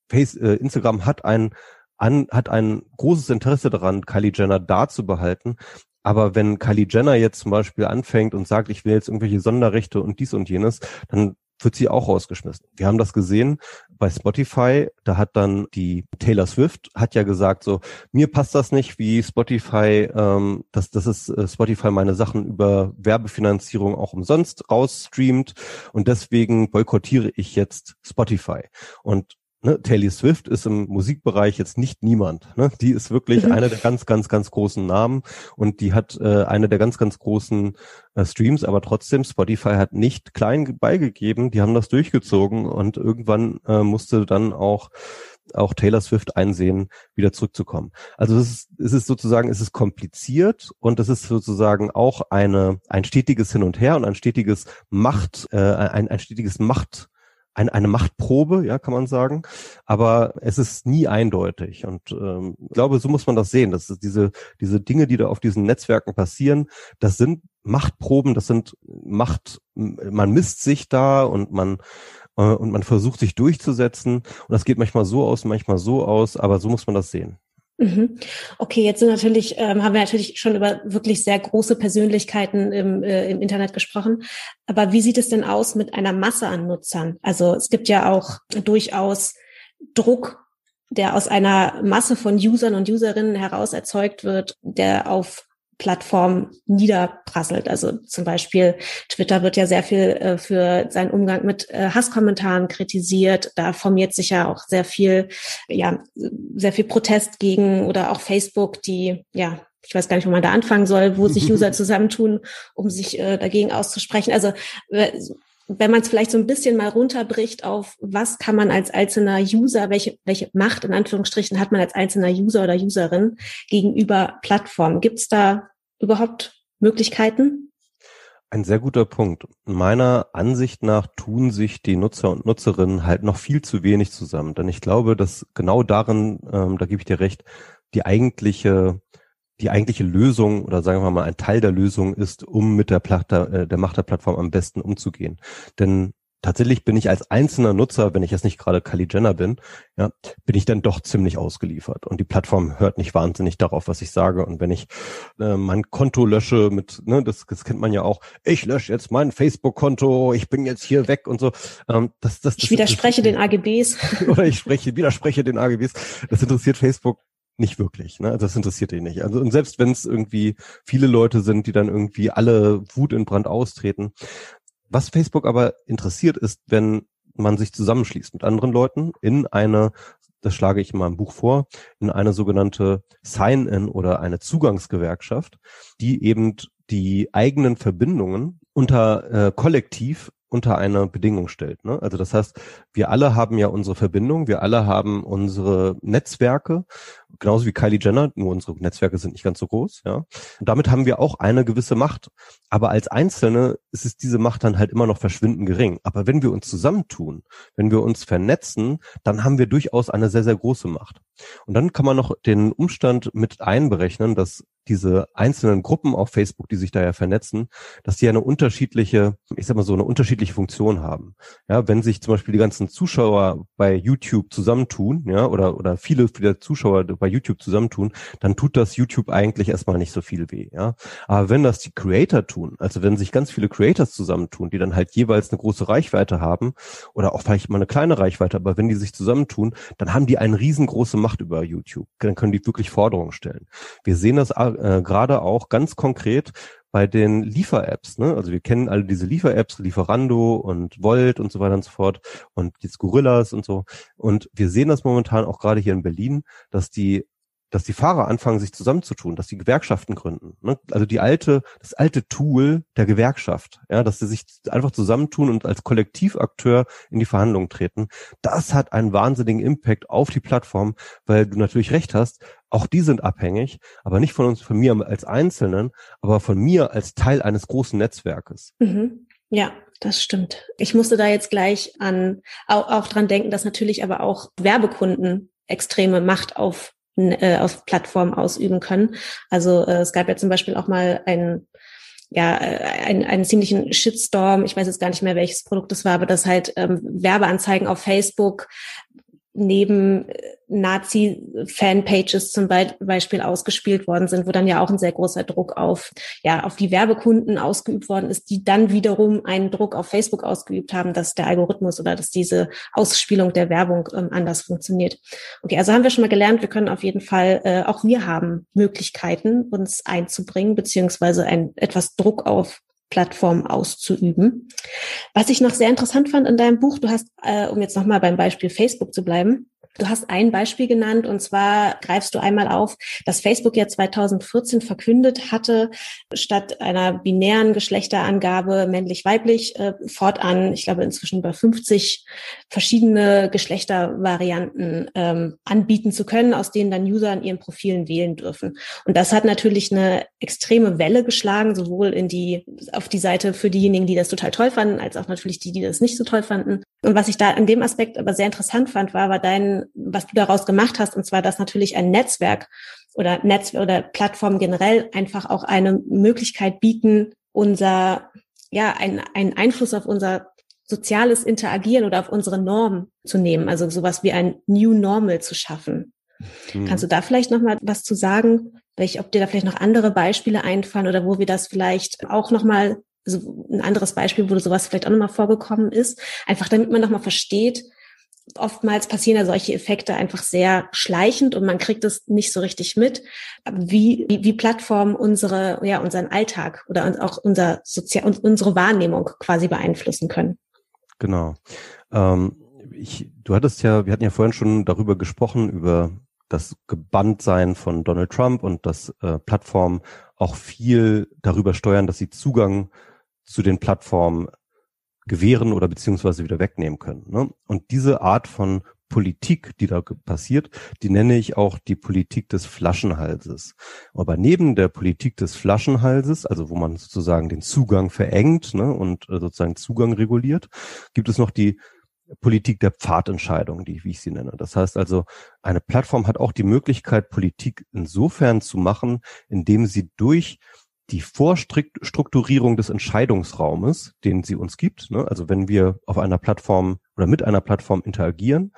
Face, äh, Instagram hat ein, an, hat ein großes Interesse daran, Kylie Jenner da zu behalten. Aber wenn Kylie Jenner jetzt zum Beispiel anfängt und sagt, ich will jetzt irgendwelche Sonderrechte und dies und jenes, dann wird sie auch rausgeschmissen. Wir haben das gesehen bei Spotify, da hat dann die Taylor Swift hat ja gesagt so, mir passt das nicht, wie Spotify, ähm, dass das ist äh, Spotify meine Sachen über Werbefinanzierung auch umsonst rausstreamt und deswegen boykottiere ich jetzt Spotify. Und ne, Taylor Swift ist im Musikbereich jetzt nicht niemand. Ne? Die ist wirklich mhm. eine der ganz, ganz, ganz großen Namen und die hat äh, eine der ganz, ganz großen äh, Streams, aber trotzdem, Spotify hat nicht klein beigegeben, die haben das durchgezogen und irgendwann äh, musste dann auch auch Taylor Swift einsehen, wieder zurückzukommen. Also es ist, es ist sozusagen, es ist kompliziert und es ist sozusagen auch eine ein stetiges Hin und Her und ein stetiges Macht, äh, ein, ein stetiges Macht eine, eine Machtprobe, ja, kann man sagen. Aber es ist nie eindeutig. Und ähm, ich glaube, so muss man das sehen. Das ist diese, diese Dinge, die da auf diesen Netzwerken passieren, das sind Machtproben, das sind Macht, man misst sich da und man äh, und man versucht sich durchzusetzen. Und das geht manchmal so aus, manchmal so aus, aber so muss man das sehen. Mhm. Okay, jetzt sind natürlich, ähm, haben wir natürlich schon über wirklich sehr große Persönlichkeiten im, äh, im Internet gesprochen. Aber wie sieht es denn aus mit einer Masse an Nutzern? Also es gibt ja auch durchaus Druck, der aus einer Masse von Usern und Userinnen heraus erzeugt wird, der auf Plattform niederprasselt. Also zum Beispiel Twitter wird ja sehr viel äh, für seinen Umgang mit äh, Hasskommentaren kritisiert. Da formiert sich ja auch sehr viel, ja, sehr viel Protest gegen oder auch Facebook, die, ja, ich weiß gar nicht, wo man da anfangen soll, wo sich User zusammentun, um sich äh, dagegen auszusprechen. Also äh, wenn man es vielleicht so ein bisschen mal runterbricht auf, was kann man als einzelner User, welche, welche Macht in Anführungsstrichen hat man als einzelner User oder Userin gegenüber Plattformen? Gibt es da überhaupt Möglichkeiten? Ein sehr guter Punkt. Meiner Ansicht nach tun sich die Nutzer und Nutzerinnen halt noch viel zu wenig zusammen. Denn ich glaube, dass genau darin, ähm, da gebe ich dir recht, die eigentliche die eigentliche Lösung oder sagen wir mal ein Teil der Lösung ist, um mit der, Platte, äh, der Macht der Plattform am besten umzugehen. Denn tatsächlich bin ich als einzelner Nutzer, wenn ich jetzt nicht gerade Kylie Jenner bin, ja, bin ich dann doch ziemlich ausgeliefert. Und die Plattform hört nicht wahnsinnig darauf, was ich sage. Und wenn ich äh, mein Konto lösche mit, ne, das, das kennt man ja auch, ich lösche jetzt mein Facebook-Konto, ich bin jetzt hier weg und so. Ähm, das, das, das, ich widerspreche den AGBs. Oder ich spreche, widerspreche den AGBs. Das interessiert Facebook nicht wirklich. Ne? Also das interessiert ihn nicht. Also und selbst wenn es irgendwie viele Leute sind, die dann irgendwie alle Wut in Brand austreten. Was Facebook aber interessiert ist, wenn man sich zusammenschließt mit anderen Leuten in eine, das schlage ich in meinem Buch vor, in eine sogenannte Sign-in oder eine Zugangsgewerkschaft, die eben die eigenen Verbindungen unter äh, kollektiv unter eine Bedingung stellt. Ne? Also das heißt, wir alle haben ja unsere Verbindung, wir alle haben unsere Netzwerke, genauso wie Kylie Jenner, nur unsere Netzwerke sind nicht ganz so groß, ja. Und damit haben wir auch eine gewisse Macht. Aber als Einzelne ist es diese Macht dann halt immer noch verschwindend gering. Aber wenn wir uns zusammentun, wenn wir uns vernetzen, dann haben wir durchaus eine sehr, sehr große Macht. Und dann kann man noch den Umstand mit einberechnen, dass diese einzelnen Gruppen auf Facebook, die sich da ja vernetzen, dass die eine unterschiedliche, ich sag mal so, eine unterschiedliche Funktion haben. Ja, wenn sich zum Beispiel die ganzen Zuschauer bei YouTube zusammentun, ja, oder, oder viele, viele Zuschauer bei YouTube zusammentun, dann tut das YouTube eigentlich erstmal nicht so viel weh, ja. Aber wenn das die Creator tun, also wenn sich ganz viele Creators zusammentun, die dann halt jeweils eine große Reichweite haben, oder auch vielleicht mal eine kleine Reichweite, aber wenn die sich zusammentun, dann haben die eine riesengroße Macht über YouTube. Dann können die wirklich Forderungen stellen. Wir sehen das äh, gerade auch ganz konkret bei den Liefer-Apps. Ne? Also wir kennen alle diese Liefer-Apps, Lieferando und Volt und so weiter und so fort und jetzt Gorillas und so. Und wir sehen das momentan auch gerade hier in Berlin, dass die dass die Fahrer anfangen, sich zusammenzutun, dass die Gewerkschaften gründen. Ne? Also die alte, das alte Tool der Gewerkschaft, ja, dass sie sich einfach zusammentun und als Kollektivakteur in die Verhandlungen treten. Das hat einen wahnsinnigen Impact auf die Plattform, weil du natürlich recht hast, auch die sind abhängig, aber nicht von uns, von mir als Einzelnen, aber von mir als Teil eines großen Netzwerkes. Mhm. Ja, das stimmt. Ich musste da jetzt gleich an auch, auch dran denken, dass natürlich aber auch Werbekunden extreme Macht auf äh, auf Plattformen ausüben können. Also äh, es gab ja zum Beispiel auch mal einen ja, äh, einen, einen ziemlichen Shitstorm. Ich weiß jetzt gar nicht mehr, welches Produkt es war, aber dass halt ähm, Werbeanzeigen auf Facebook neben äh, Nazi-Fanpages zum Beispiel ausgespielt worden sind, wo dann ja auch ein sehr großer Druck auf, ja, auf die Werbekunden ausgeübt worden ist, die dann wiederum einen Druck auf Facebook ausgeübt haben, dass der Algorithmus oder dass diese Ausspielung der Werbung ähm, anders funktioniert. Okay, also haben wir schon mal gelernt, wir können auf jeden Fall, äh, auch wir haben Möglichkeiten, uns einzubringen, beziehungsweise ein, etwas Druck auf Plattform auszuüben. Was ich noch sehr interessant fand in deinem Buch, du hast, äh, um jetzt nochmal beim Beispiel Facebook zu bleiben, Du hast ein Beispiel genannt und zwar greifst du einmal auf, dass Facebook ja 2014 verkündet hatte, statt einer binären Geschlechterangabe männlich-weiblich äh, fortan, ich glaube inzwischen über 50 verschiedene Geschlechtervarianten ähm, anbieten zu können, aus denen dann User in ihren Profilen wählen dürfen. Und das hat natürlich eine extreme Welle geschlagen, sowohl in die auf die Seite für diejenigen, die das total toll fanden, als auch natürlich die, die das nicht so toll fanden. Und was ich da in dem Aspekt aber sehr interessant fand, war, war dein, was du daraus gemacht hast, und zwar, dass natürlich ein Netzwerk oder Netz oder Plattformen generell einfach auch eine Möglichkeit bieten, unser, ja, ein, einen Einfluss auf unser soziales Interagieren oder auf unsere Normen zu nehmen, also sowas wie ein New Normal zu schaffen. Mhm. Kannst du da vielleicht noch mal was zu sagen? Welch, ob dir da vielleicht noch andere Beispiele einfallen oder wo wir das vielleicht auch noch mal so ein anderes Beispiel, wo sowas vielleicht auch nochmal vorgekommen ist, einfach damit man nochmal versteht, oftmals passieren ja solche Effekte einfach sehr schleichend und man kriegt es nicht so richtig mit, wie, wie, wie Plattformen unsere, ja, unseren Alltag oder auch unser Sozial unsere Wahrnehmung quasi beeinflussen können. Genau. Ähm, ich, du hattest ja, wir hatten ja vorhin schon darüber gesprochen, über das Gebanntsein von Donald Trump und dass äh, Plattformen auch viel darüber steuern, dass sie Zugang zu den Plattformen gewähren oder beziehungsweise wieder wegnehmen können. Ne? Und diese Art von Politik, die da passiert, die nenne ich auch die Politik des Flaschenhalses. Aber neben der Politik des Flaschenhalses, also wo man sozusagen den Zugang verengt ne, und äh, sozusagen Zugang reguliert, gibt es noch die Politik der Pfadentscheidung, die, wie ich sie nenne. Das heißt also, eine Plattform hat auch die Möglichkeit, Politik insofern zu machen, indem sie durch die Vorstrukturierung des Entscheidungsraumes, den sie uns gibt. Ne? Also wenn wir auf einer Plattform oder mit einer Plattform interagieren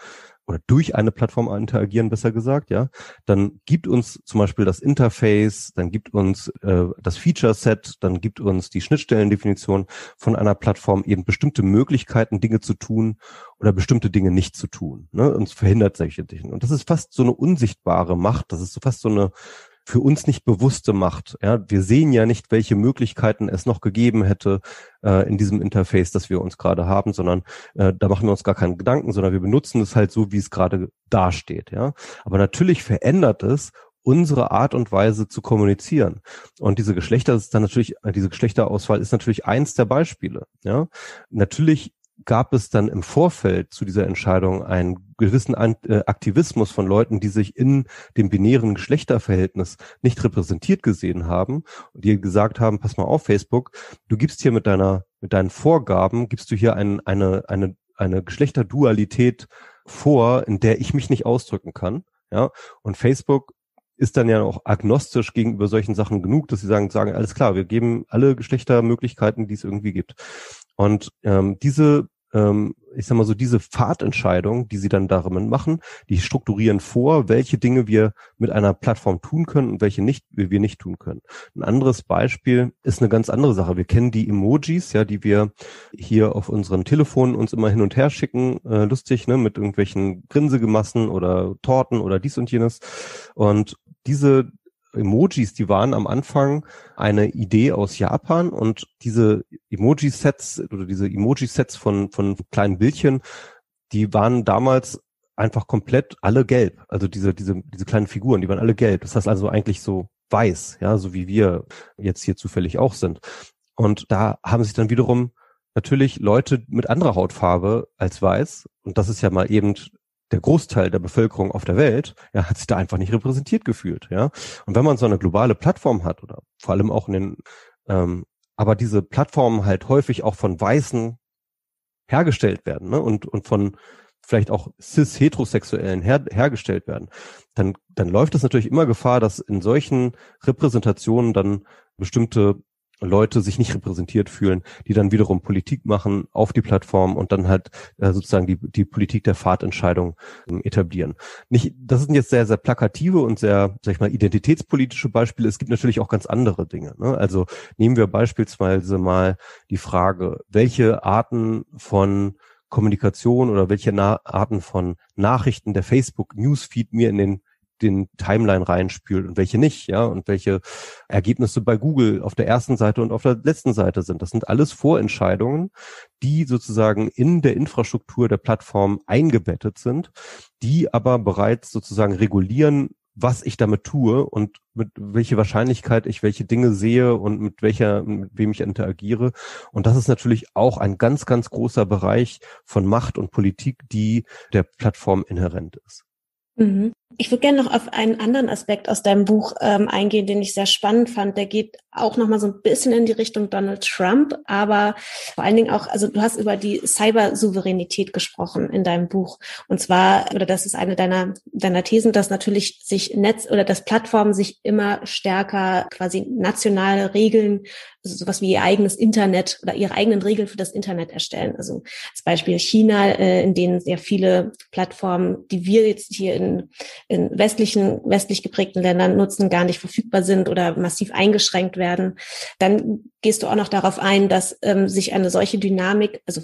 oder durch eine Plattform interagieren, besser gesagt, ja, dann gibt uns zum Beispiel das Interface, dann gibt uns äh, das Feature-Set, dann gibt uns die Schnittstellendefinition von einer Plattform eben bestimmte Möglichkeiten, Dinge zu tun oder bestimmte Dinge nicht zu tun. Ne? Und verhindert solche Dinge. Und das ist fast so eine unsichtbare Macht, das ist so fast so eine für uns nicht bewusste macht. Ja, wir sehen ja nicht, welche Möglichkeiten es noch gegeben hätte äh, in diesem Interface, das wir uns gerade haben, sondern äh, da machen wir uns gar keinen Gedanken, sondern wir benutzen es halt so, wie es gerade dasteht. Ja, aber natürlich verändert es unsere Art und Weise zu kommunizieren. Und diese Geschlechter ist dann natürlich, äh, diese Geschlechterauswahl ist natürlich eins der Beispiele. Ja, natürlich gab es dann im Vorfeld zu dieser Entscheidung einen gewissen äh, Aktivismus von Leuten, die sich in dem binären Geschlechterverhältnis nicht repräsentiert gesehen haben und die gesagt haben, pass mal auf, Facebook, du gibst hier mit deiner, mit deinen Vorgaben, gibst du hier ein, eine, eine, eine Geschlechterdualität vor, in der ich mich nicht ausdrücken kann. Ja, und Facebook ist dann ja auch agnostisch gegenüber solchen Sachen genug, dass sie sagen, sagen, alles klar, wir geben alle Geschlechtermöglichkeiten, die es irgendwie gibt. Und ähm, diese, ähm, ich sag mal so, diese Fahrtentscheidung, die sie dann darin machen, die strukturieren vor, welche Dinge wir mit einer Plattform tun können und welche nicht, wir nicht tun können. Ein anderes Beispiel ist eine ganz andere Sache. Wir kennen die Emojis, ja, die wir hier auf unseren Telefonen uns immer hin und her schicken, äh, lustig, ne, mit irgendwelchen Grinsegemassen oder Torten oder dies und jenes. Und diese Emojis, die waren am Anfang eine Idee aus Japan und diese Emoji-Sets oder diese Emoji-Sets von, von kleinen Bildchen, die waren damals einfach komplett alle gelb. Also diese, diese, diese kleinen Figuren, die waren alle gelb. Das heißt also eigentlich so weiß, ja, so wie wir jetzt hier zufällig auch sind. Und da haben sich dann wiederum natürlich Leute mit anderer Hautfarbe als weiß, und das ist ja mal eben der Großteil der Bevölkerung auf der Welt ja, hat sich da einfach nicht repräsentiert gefühlt. Ja, und wenn man so eine globale Plattform hat oder vor allem auch in den, ähm, aber diese Plattformen halt häufig auch von Weißen hergestellt werden ne? und und von vielleicht auch cis-heterosexuellen her, hergestellt werden, dann dann läuft es natürlich immer Gefahr, dass in solchen Repräsentationen dann bestimmte Leute sich nicht repräsentiert fühlen, die dann wiederum Politik machen auf die Plattform und dann halt äh, sozusagen die, die Politik der Fahrtentscheidung äh, etablieren. Nicht, das sind jetzt sehr, sehr plakative und sehr, sag ich mal, identitätspolitische Beispiele. Es gibt natürlich auch ganz andere Dinge. Ne? Also nehmen wir beispielsweise mal die Frage, welche Arten von Kommunikation oder welche Na Arten von Nachrichten der Facebook Newsfeed mir in den den Timeline reinspült und welche nicht, ja, und welche Ergebnisse bei Google auf der ersten Seite und auf der letzten Seite sind. Das sind alles Vorentscheidungen, die sozusagen in der Infrastruktur der Plattform eingebettet sind, die aber bereits sozusagen regulieren, was ich damit tue und mit welche Wahrscheinlichkeit ich welche Dinge sehe und mit welcher, mit wem ich interagiere. Und das ist natürlich auch ein ganz, ganz großer Bereich von Macht und Politik, die der Plattform inhärent ist. Mhm. Ich würde gerne noch auf einen anderen Aspekt aus deinem Buch ähm, eingehen, den ich sehr spannend fand. Der geht auch noch mal so ein bisschen in die Richtung Donald Trump, aber vor allen Dingen auch, also du hast über die Cybersouveränität gesprochen in deinem Buch. Und zwar, oder das ist eine deiner, deiner Thesen, dass natürlich sich Netz oder dass Plattformen sich immer stärker quasi nationale Regeln, also sowas wie ihr eigenes Internet oder ihre eigenen Regeln für das Internet erstellen. Also als Beispiel China, äh, in denen sehr viele Plattformen, die wir jetzt hier in in westlichen, westlich geprägten Ländern nutzen, gar nicht verfügbar sind oder massiv eingeschränkt werden. Dann gehst du auch noch darauf ein, dass ähm, sich eine solche Dynamik, also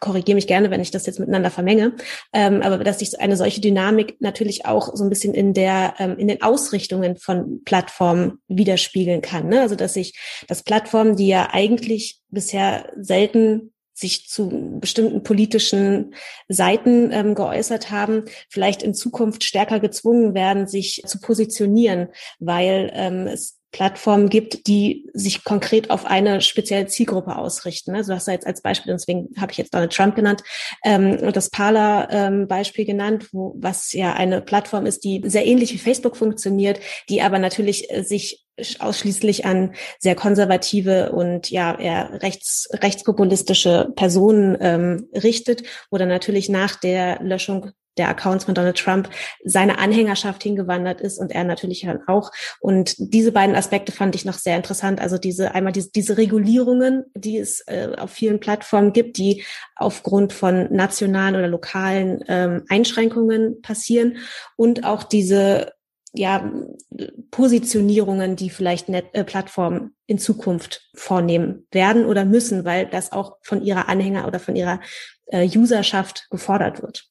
korrigiere mich gerne, wenn ich das jetzt miteinander vermenge, ähm, aber dass sich eine solche Dynamik natürlich auch so ein bisschen in der ähm, in den Ausrichtungen von Plattformen widerspiegeln kann. Ne? Also dass sich dass Plattformen, die ja eigentlich bisher selten sich zu bestimmten politischen Seiten ähm, geäußert haben, vielleicht in Zukunft stärker gezwungen werden, sich zu positionieren, weil ähm, es Plattformen gibt, die sich konkret auf eine spezielle Zielgruppe ausrichten. Also du hast ja jetzt als Beispiel, deswegen habe ich jetzt Donald Trump genannt, ähm, das Parler-Beispiel ähm, genannt, wo, was ja eine Plattform ist, die sehr ähnlich wie Facebook funktioniert, die aber natürlich äh, sich ausschließlich an sehr konservative und ja eher rechts, rechtspopulistische Personen ähm, richtet, wo dann natürlich nach der Löschung der Accounts von Donald Trump seine Anhängerschaft hingewandert ist und er natürlich dann auch. Und diese beiden Aspekte fand ich noch sehr interessant. Also diese einmal diese, diese Regulierungen, die es äh, auf vielen Plattformen gibt, die aufgrund von nationalen oder lokalen ähm, Einschränkungen passieren und auch diese ja, Positionierungen, die vielleicht Net äh, Plattformen in Zukunft vornehmen werden oder müssen, weil das auch von ihrer Anhänger oder von ihrer äh, Userschaft gefordert wird.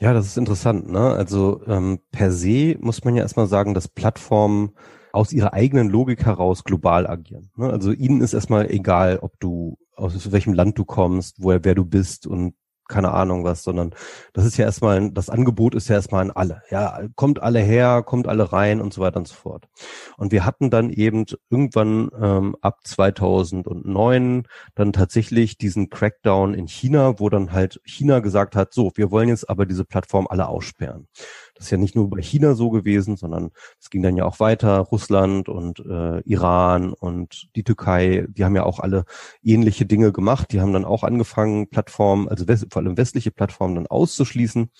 Ja, das ist interessant. Ne? Also ähm, per se muss man ja erstmal sagen, dass Plattformen aus ihrer eigenen Logik heraus global agieren. Ne? Also ihnen ist erstmal egal, ob du aus welchem Land du kommst, woher wer du bist und keine Ahnung was, sondern das ist ja erstmal, das Angebot ist ja erstmal an alle. Ja, kommt alle her, kommt alle rein und so weiter und so fort. Und wir hatten dann eben irgendwann ähm, ab 2009 dann tatsächlich diesen Crackdown in China, wo dann halt China gesagt hat, so, wir wollen jetzt aber diese Plattform alle aussperren. Das ist ja nicht nur bei China so gewesen, sondern es ging dann ja auch weiter. Russland und äh, Iran und die Türkei, die haben ja auch alle ähnliche Dinge gemacht. Die haben dann auch angefangen, Plattformen, also vor allem westliche Plattformen dann auszuschließen.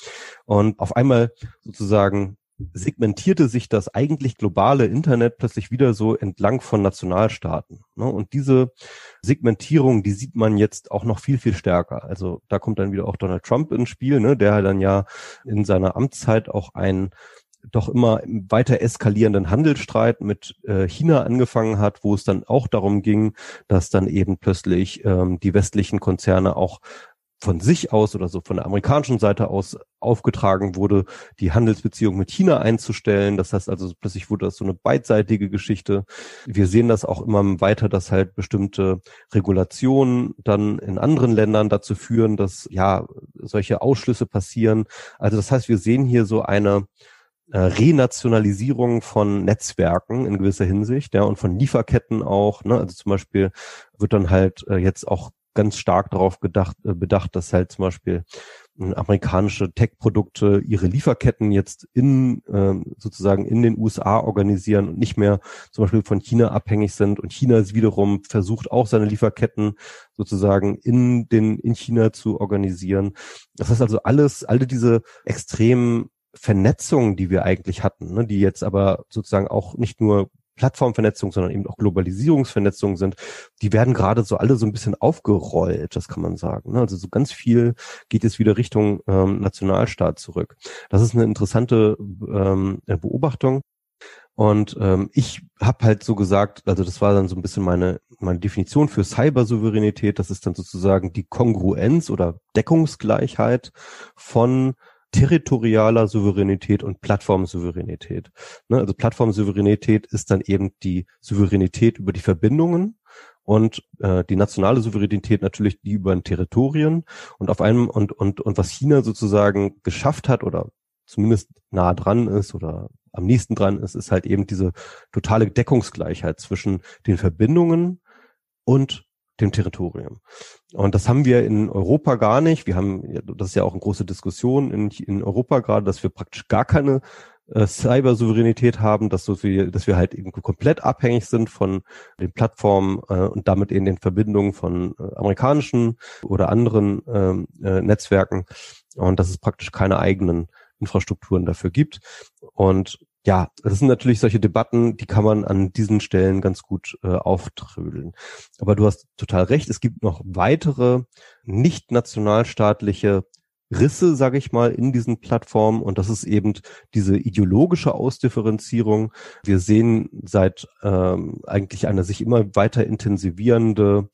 Und auf einmal sozusagen segmentierte sich das eigentlich globale Internet plötzlich wieder so entlang von Nationalstaaten. Ne? Und diese Segmentierung, die sieht man jetzt auch noch viel, viel stärker. Also da kommt dann wieder auch Donald Trump ins Spiel, ne? der dann ja in seiner Amtszeit auch ein doch immer weiter eskalierenden Handelsstreit mit äh, China angefangen hat, wo es dann auch darum ging, dass dann eben plötzlich ähm, die westlichen Konzerne auch von sich aus oder so von der amerikanischen Seite aus aufgetragen wurde, die Handelsbeziehung mit China einzustellen. Das heißt also, plötzlich wurde das so eine beidseitige Geschichte. Wir sehen das auch immer weiter, dass halt bestimmte Regulationen dann in anderen Ländern dazu führen, dass ja solche Ausschlüsse passieren. Also das heißt, wir sehen hier so eine äh, Renationalisierung von Netzwerken in gewisser Hinsicht, ja, und von Lieferketten auch. Ne? Also zum Beispiel wird dann halt äh, jetzt auch ganz stark darauf gedacht, äh, bedacht, dass halt zum Beispiel äh, amerikanische Tech-Produkte ihre Lieferketten jetzt in äh, sozusagen in den USA organisieren und nicht mehr zum Beispiel von China abhängig sind. Und China wiederum versucht auch seine Lieferketten sozusagen in den in China zu organisieren. Das heißt also alles, alle diese extremen Vernetzungen, die wir eigentlich hatten, ne, die jetzt aber sozusagen auch nicht nur Plattformvernetzung, sondern eben auch Globalisierungsvernetzung sind, die werden gerade so alle so ein bisschen aufgerollt, das kann man sagen. Ne? Also so ganz viel geht jetzt wieder Richtung ähm, Nationalstaat zurück. Das ist eine interessante ähm, Beobachtung. Und ähm, ich habe halt so gesagt, also das war dann so ein bisschen meine, meine Definition für Cybersouveränität, das ist dann sozusagen die Kongruenz oder Deckungsgleichheit von territorialer Souveränität und Plattformsouveränität. Ne, also Plattformsouveränität ist dann eben die Souveränität über die Verbindungen und äh, die nationale Souveränität natürlich die über den Territorien und auf einem und und und was China sozusagen geschafft hat oder zumindest nah dran ist oder am nächsten dran ist, ist halt eben diese totale Deckungsgleichheit zwischen den Verbindungen und dem Territorium. Und das haben wir in Europa gar nicht. Wir haben, das ist ja auch eine große Diskussion in, in Europa gerade, dass wir praktisch gar keine äh, Cybersouveränität haben, dass, so dass wir halt irgendwie komplett abhängig sind von den Plattformen äh, und damit in den Verbindungen von äh, amerikanischen oder anderen ähm, äh, Netzwerken und dass es praktisch keine eigenen Infrastrukturen dafür gibt. Und ja, das sind natürlich solche Debatten, die kann man an diesen Stellen ganz gut äh, auftrödeln. Aber du hast total recht, es gibt noch weitere nicht nationalstaatliche Risse, sage ich mal, in diesen Plattformen und das ist eben diese ideologische Ausdifferenzierung. Wir sehen seit ähm, eigentlich eine sich immer weiter intensivierende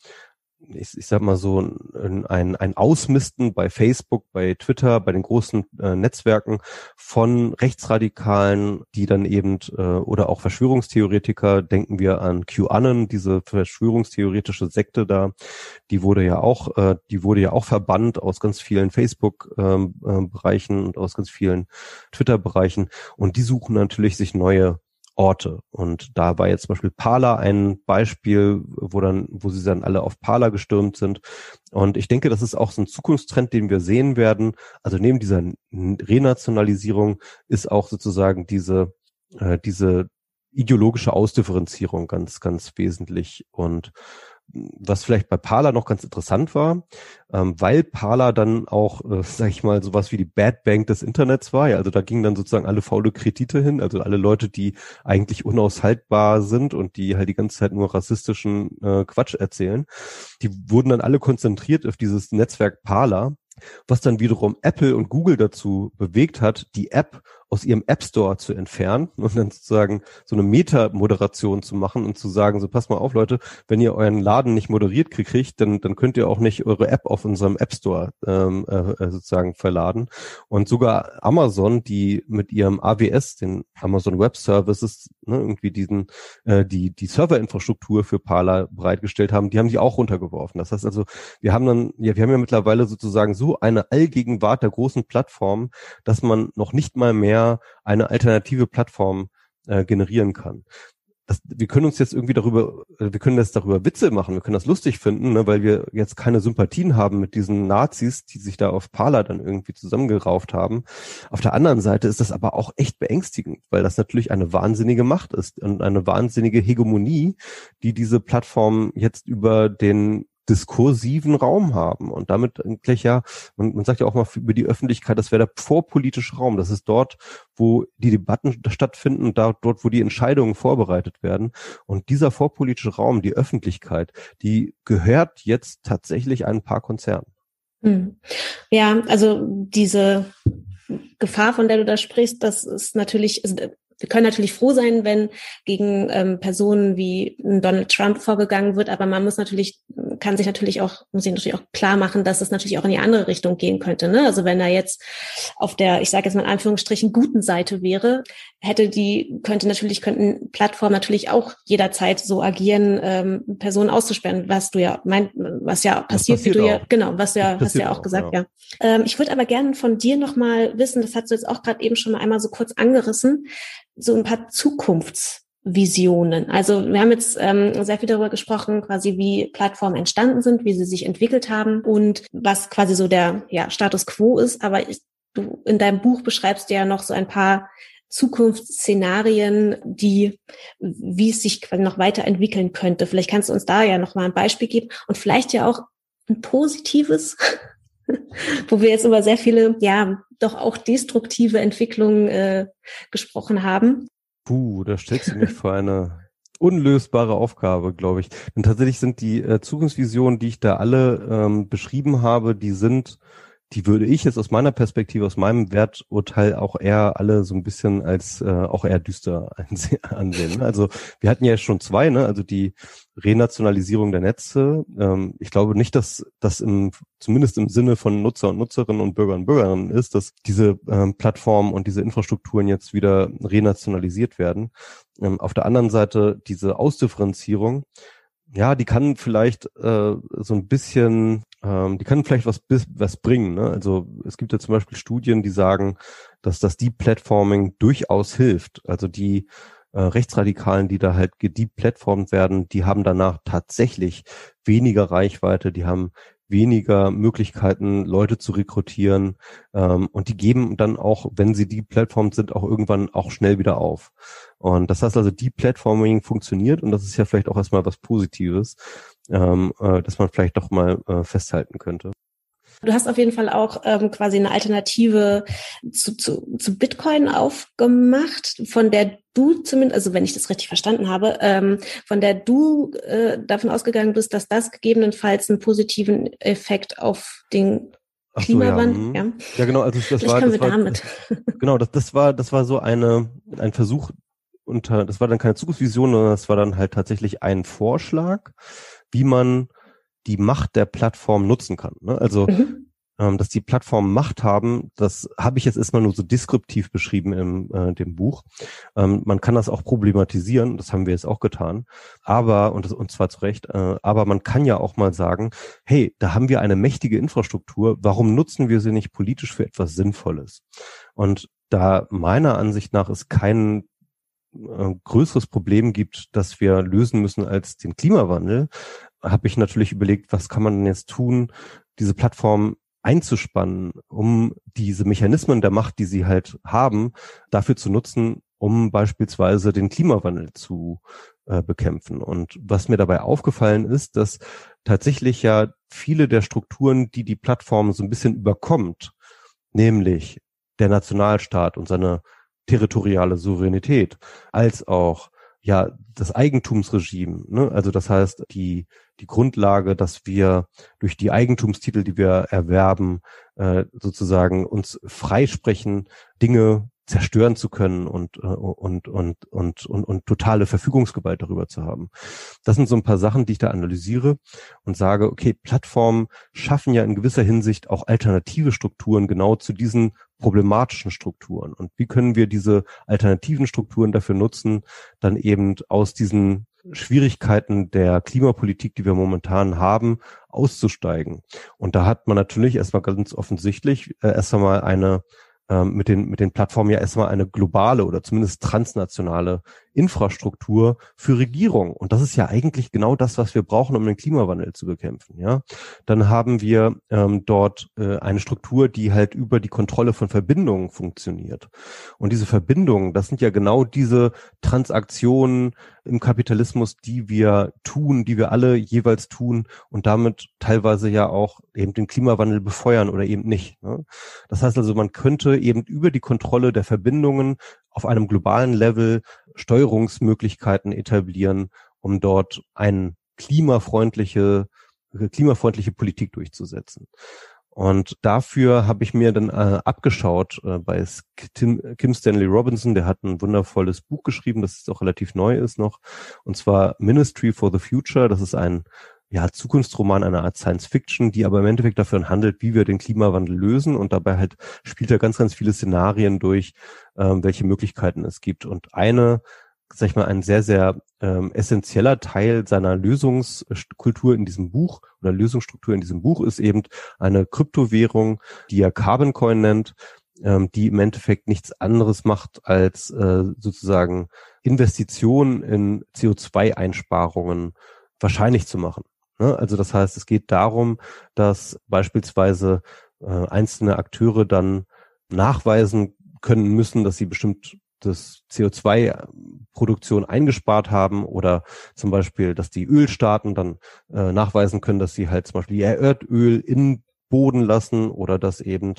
ich, ich sag mal so, ein, ein Ausmisten bei Facebook, bei Twitter, bei den großen äh, Netzwerken von Rechtsradikalen, die dann eben, äh, oder auch Verschwörungstheoretiker, denken wir an QAnon, diese verschwörungstheoretische Sekte da, die wurde ja auch, äh, die wurde ja auch verbannt aus ganz vielen Facebook-Bereichen ähm, äh, und aus ganz vielen Twitter-Bereichen. Und die suchen natürlich sich neue Orte. Und da war jetzt zum Beispiel Pala ein Beispiel, wo dann, wo sie dann alle auf Pala gestürmt sind. Und ich denke, das ist auch so ein Zukunftstrend, den wir sehen werden. Also neben dieser Renationalisierung ist auch sozusagen diese, äh, diese ideologische Ausdifferenzierung ganz, ganz wesentlich. Und was vielleicht bei Parler noch ganz interessant war, ähm, weil Parler dann auch, äh, sag ich mal, sowas wie die Bad Bank des Internets war. Ja, also da gingen dann sozusagen alle faule Kredite hin, also alle Leute, die eigentlich unaushaltbar sind und die halt die ganze Zeit nur rassistischen äh, Quatsch erzählen. Die wurden dann alle konzentriert auf dieses Netzwerk Parler was dann wiederum Apple und Google dazu bewegt hat, die App aus ihrem App Store zu entfernen und dann sozusagen so eine Meta-Moderation zu machen und zu sagen, so pass mal auf, Leute, wenn ihr euren Laden nicht moderiert kriegt, dann, dann könnt ihr auch nicht eure App auf unserem App Store ähm, äh, äh sozusagen verladen. Und sogar Amazon, die mit ihrem AWS, den Amazon Web Services, ne, irgendwie diesen, äh, die, die Serverinfrastruktur für Parler bereitgestellt haben, die haben die auch runtergeworfen. Das heißt also, wir haben dann, ja, wir haben ja mittlerweile sozusagen so eine Allgegenwart der großen Plattformen, dass man noch nicht mal mehr mehr eine alternative Plattform äh, generieren kann. Das, wir können uns jetzt irgendwie darüber, äh, wir können das darüber Witze machen, wir können das lustig finden, ne, weil wir jetzt keine Sympathien haben mit diesen Nazis, die sich da auf Parler dann irgendwie zusammengerauft haben. Auf der anderen Seite ist das aber auch echt beängstigend, weil das natürlich eine wahnsinnige Macht ist und eine wahnsinnige Hegemonie, die diese Plattform jetzt über den diskursiven Raum haben und damit eigentlich ja, man, man sagt ja auch mal über die Öffentlichkeit, das wäre der vorpolitische Raum. Das ist dort, wo die Debatten stattfinden, da, dort, wo die Entscheidungen vorbereitet werden. Und dieser vorpolitische Raum, die Öffentlichkeit, die gehört jetzt tatsächlich ein paar Konzernen. Hm. Ja, also diese Gefahr, von der du da sprichst, das ist natürlich, also wir können natürlich froh sein, wenn gegen ähm, Personen wie Donald Trump vorgegangen wird, aber man muss natürlich, kann sich natürlich auch, muss sich natürlich auch klar machen, dass es natürlich auch in die andere Richtung gehen könnte. Ne? Also wenn er jetzt auf der, ich sage jetzt mal in Anführungsstrichen, guten Seite wäre, hätte die, könnte natürlich, könnten Plattformen natürlich auch jederzeit so agieren, ähm, Personen auszusperren, was du ja meint, was ja passiert, passiert wie du auch. ja, genau, was ja, hast du ja auch, auch gesagt, ja. ja. Ähm, ich würde aber gerne von dir nochmal wissen, das hast du jetzt auch gerade eben schon mal einmal so kurz angerissen, so ein paar Zukunftsvisionen. Also wir haben jetzt ähm, sehr viel darüber gesprochen, quasi wie Plattformen entstanden sind, wie sie sich entwickelt haben und was quasi so der ja, Status quo ist. Aber ich, du in deinem Buch beschreibst du ja noch so ein paar Zukunftsszenarien, die, wie es sich quasi noch weiterentwickeln könnte. Vielleicht kannst du uns da ja noch mal ein Beispiel geben und vielleicht ja auch ein positives, wo wir jetzt über sehr viele, ja, doch auch destruktive Entwicklungen äh, gesprochen haben. Puh, da stellst du mich vor eine unlösbare Aufgabe, glaube ich. Denn tatsächlich sind die äh, Zukunftsvisionen, die ich da alle ähm, beschrieben habe, die sind die würde ich jetzt aus meiner Perspektive, aus meinem Werturteil auch eher alle so ein bisschen als äh, auch eher düster ansehen. Ne? Also wir hatten ja schon zwei, ne? Also die Renationalisierung der Netze. Ähm, ich glaube nicht, dass das im, zumindest im Sinne von Nutzer und Nutzerinnen und Bürger und Bürgerinnen ist, dass diese ähm, Plattformen und diese Infrastrukturen jetzt wieder renationalisiert werden. Ähm, auf der anderen Seite diese Ausdifferenzierung, ja, die kann vielleicht äh, so ein bisschen ähm, die können vielleicht was, was bringen. Ne? Also es gibt ja zum Beispiel Studien, die sagen, dass das Deep Platforming durchaus hilft. Also die äh, Rechtsradikalen, die da halt gedeplatformt werden, die haben danach tatsächlich weniger Reichweite, die haben weniger Möglichkeiten, Leute zu rekrutieren ähm, und die geben dann auch, wenn sie die Plattform sind, auch irgendwann auch schnell wieder auf. Und das heißt also, die Platforming funktioniert und das ist ja vielleicht auch erstmal was Positives ähm, äh, dass man vielleicht doch mal äh, festhalten könnte. Du hast auf jeden Fall auch ähm, quasi eine Alternative zu, zu, zu Bitcoin aufgemacht, von der du zumindest, also wenn ich das richtig verstanden habe, ähm, von der du äh, davon ausgegangen bist, dass das gegebenenfalls einen positiven Effekt auf den Ach Klimawandel. So, ja. ja. ja. genau. Also das war, das war, damit. genau, das, das war, das war so eine, ein Versuch unter, das war dann keine Zukunftsvision, sondern das war dann halt tatsächlich ein Vorschlag, wie man die Macht der Plattform nutzen kann. Ne? Also mhm. ähm, dass die Plattformen Macht haben, das habe ich jetzt erstmal nur so deskriptiv beschrieben im äh, dem Buch. Ähm, man kann das auch problematisieren, das haben wir jetzt auch getan. Aber und, und zwar zu Recht. Äh, aber man kann ja auch mal sagen: Hey, da haben wir eine mächtige Infrastruktur. Warum nutzen wir sie nicht politisch für etwas Sinnvolles? Und da meiner Ansicht nach ist kein äh, größeres Problem gibt, das wir lösen müssen als den Klimawandel, habe ich natürlich überlegt, was kann man denn jetzt tun, diese Plattform einzuspannen, um diese Mechanismen der Macht, die sie halt haben, dafür zu nutzen, um beispielsweise den Klimawandel zu äh, bekämpfen. Und was mir dabei aufgefallen ist, dass tatsächlich ja viele der Strukturen, die die Plattform so ein bisschen überkommt, nämlich der Nationalstaat und seine territoriale Souveränität, als auch ja das Eigentumsregime. Ne? Also das heißt die die Grundlage, dass wir durch die Eigentumstitel, die wir erwerben, äh, sozusagen uns freisprechen, Dinge zerstören zu können und, äh, und, und, und, und, und totale Verfügungsgewalt darüber zu haben. Das sind so ein paar Sachen, die ich da analysiere und sage, okay, Plattformen schaffen ja in gewisser Hinsicht auch alternative Strukturen genau zu diesen problematischen Strukturen. Und wie können wir diese alternativen Strukturen dafür nutzen, dann eben aus diesen Schwierigkeiten der Klimapolitik, die wir momentan haben, auszusteigen. Und da hat man natürlich erstmal ganz offensichtlich äh, erst einmal eine ähm, mit den, mit den Plattformen ja erstmal eine globale oder zumindest transnationale Infrastruktur für Regierung. Und das ist ja eigentlich genau das, was wir brauchen, um den Klimawandel zu bekämpfen. Ja, dann haben wir ähm, dort äh, eine Struktur, die halt über die Kontrolle von Verbindungen funktioniert. Und diese Verbindungen, das sind ja genau diese Transaktionen im Kapitalismus, die wir tun, die wir alle jeweils tun und damit teilweise ja auch eben den Klimawandel befeuern oder eben nicht. Ne? Das heißt also, man könnte eben über die Kontrolle der Verbindungen auf einem globalen Level Steuerungsmöglichkeiten etablieren, um dort eine klimafreundliche, klimafreundliche Politik durchzusetzen. Und dafür habe ich mir dann äh, abgeschaut äh, bei Tim, Kim Stanley Robinson, der hat ein wundervolles Buch geschrieben, das auch relativ neu ist noch, und zwar Ministry for the Future. Das ist ein ja, Zukunftsroman, eine Art Science Fiction, die aber im Endeffekt dafür handelt, wie wir den Klimawandel lösen. Und dabei halt spielt er ganz, ganz viele Szenarien durch, ähm, welche Möglichkeiten es gibt. Und eine, sag ich mal, ein sehr, sehr ähm, essentieller Teil seiner Lösungskultur in diesem Buch oder Lösungsstruktur in diesem Buch ist eben eine Kryptowährung, die er Carbon Coin nennt, ähm, die im Endeffekt nichts anderes macht als äh, sozusagen Investitionen in CO2-Einsparungen wahrscheinlich zu machen. Ne? Also das heißt, es geht darum, dass beispielsweise äh, einzelne Akteure dann nachweisen können müssen, dass sie bestimmt das CO2-Produktion eingespart haben oder zum Beispiel, dass die Ölstaaten dann äh, nachweisen können, dass sie halt zum Beispiel ihr Erdöl in Boden lassen oder dass eben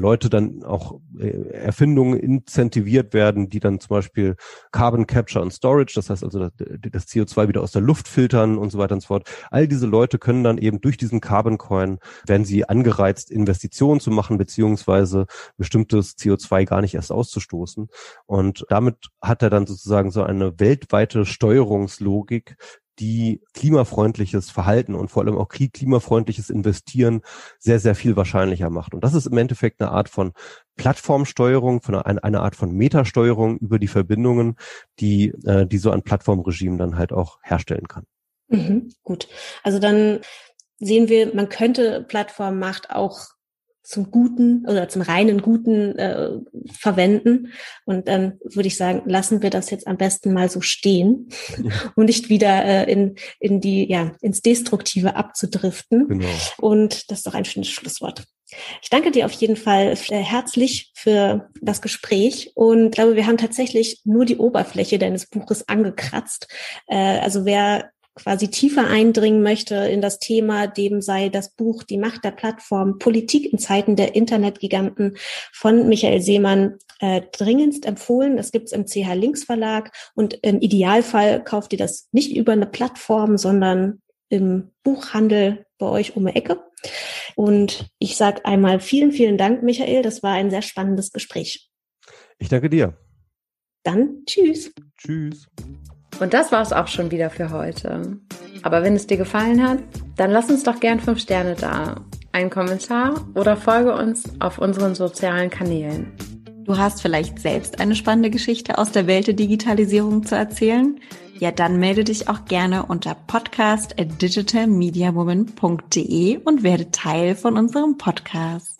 Leute dann auch äh, Erfindungen incentiviert werden, die dann zum Beispiel Carbon Capture und Storage, das heißt also das CO2 wieder aus der Luft filtern und so weiter und so fort. All diese Leute können dann eben durch diesen Carbon Coin, werden sie angereizt, Investitionen zu machen, beziehungsweise bestimmtes CO2 gar nicht erst auszustoßen. Und damit hat er dann sozusagen so eine weltweite Steuerungslogik, die klimafreundliches Verhalten und vor allem auch klimafreundliches Investieren sehr, sehr viel wahrscheinlicher macht. Und das ist im Endeffekt eine Art von Plattformsteuerung, von einer, eine Art von Metasteuerung über die Verbindungen, die, äh, die so ein Plattformregime dann halt auch herstellen kann. Mhm, gut. Also dann sehen wir, man könnte Plattformmacht auch zum Guten oder zum reinen Guten äh, verwenden. Und dann würde ich sagen, lassen wir das jetzt am besten mal so stehen ja. und nicht wieder äh, in, in die, ja, ins Destruktive abzudriften. Genau. Und das ist doch ein schönes Schlusswort. Ich danke dir auf jeden Fall herzlich für das Gespräch und glaube, wir haben tatsächlich nur die Oberfläche deines Buches angekratzt. Äh, also wer quasi tiefer eindringen möchte in das Thema, dem sei das Buch Die Macht der Plattform Politik in Zeiten der Internetgiganten von Michael Seemann äh, dringendst empfohlen. Das gibt's im CH Links Verlag und im Idealfall kauft ihr das nicht über eine Plattform, sondern im Buchhandel bei euch um die Ecke. Und ich sage einmal vielen, vielen Dank, Michael. Das war ein sehr spannendes Gespräch. Ich danke dir. Dann tschüss. Tschüss. Und das war es auch schon wieder für heute. Aber wenn es dir gefallen hat, dann lass uns doch gern fünf Sterne da, einen Kommentar oder folge uns auf unseren sozialen Kanälen. Du hast vielleicht selbst eine spannende Geschichte aus der Welt der Digitalisierung zu erzählen? Ja, dann melde dich auch gerne unter podcast at digitalmediawoman.de und werde Teil von unserem Podcast.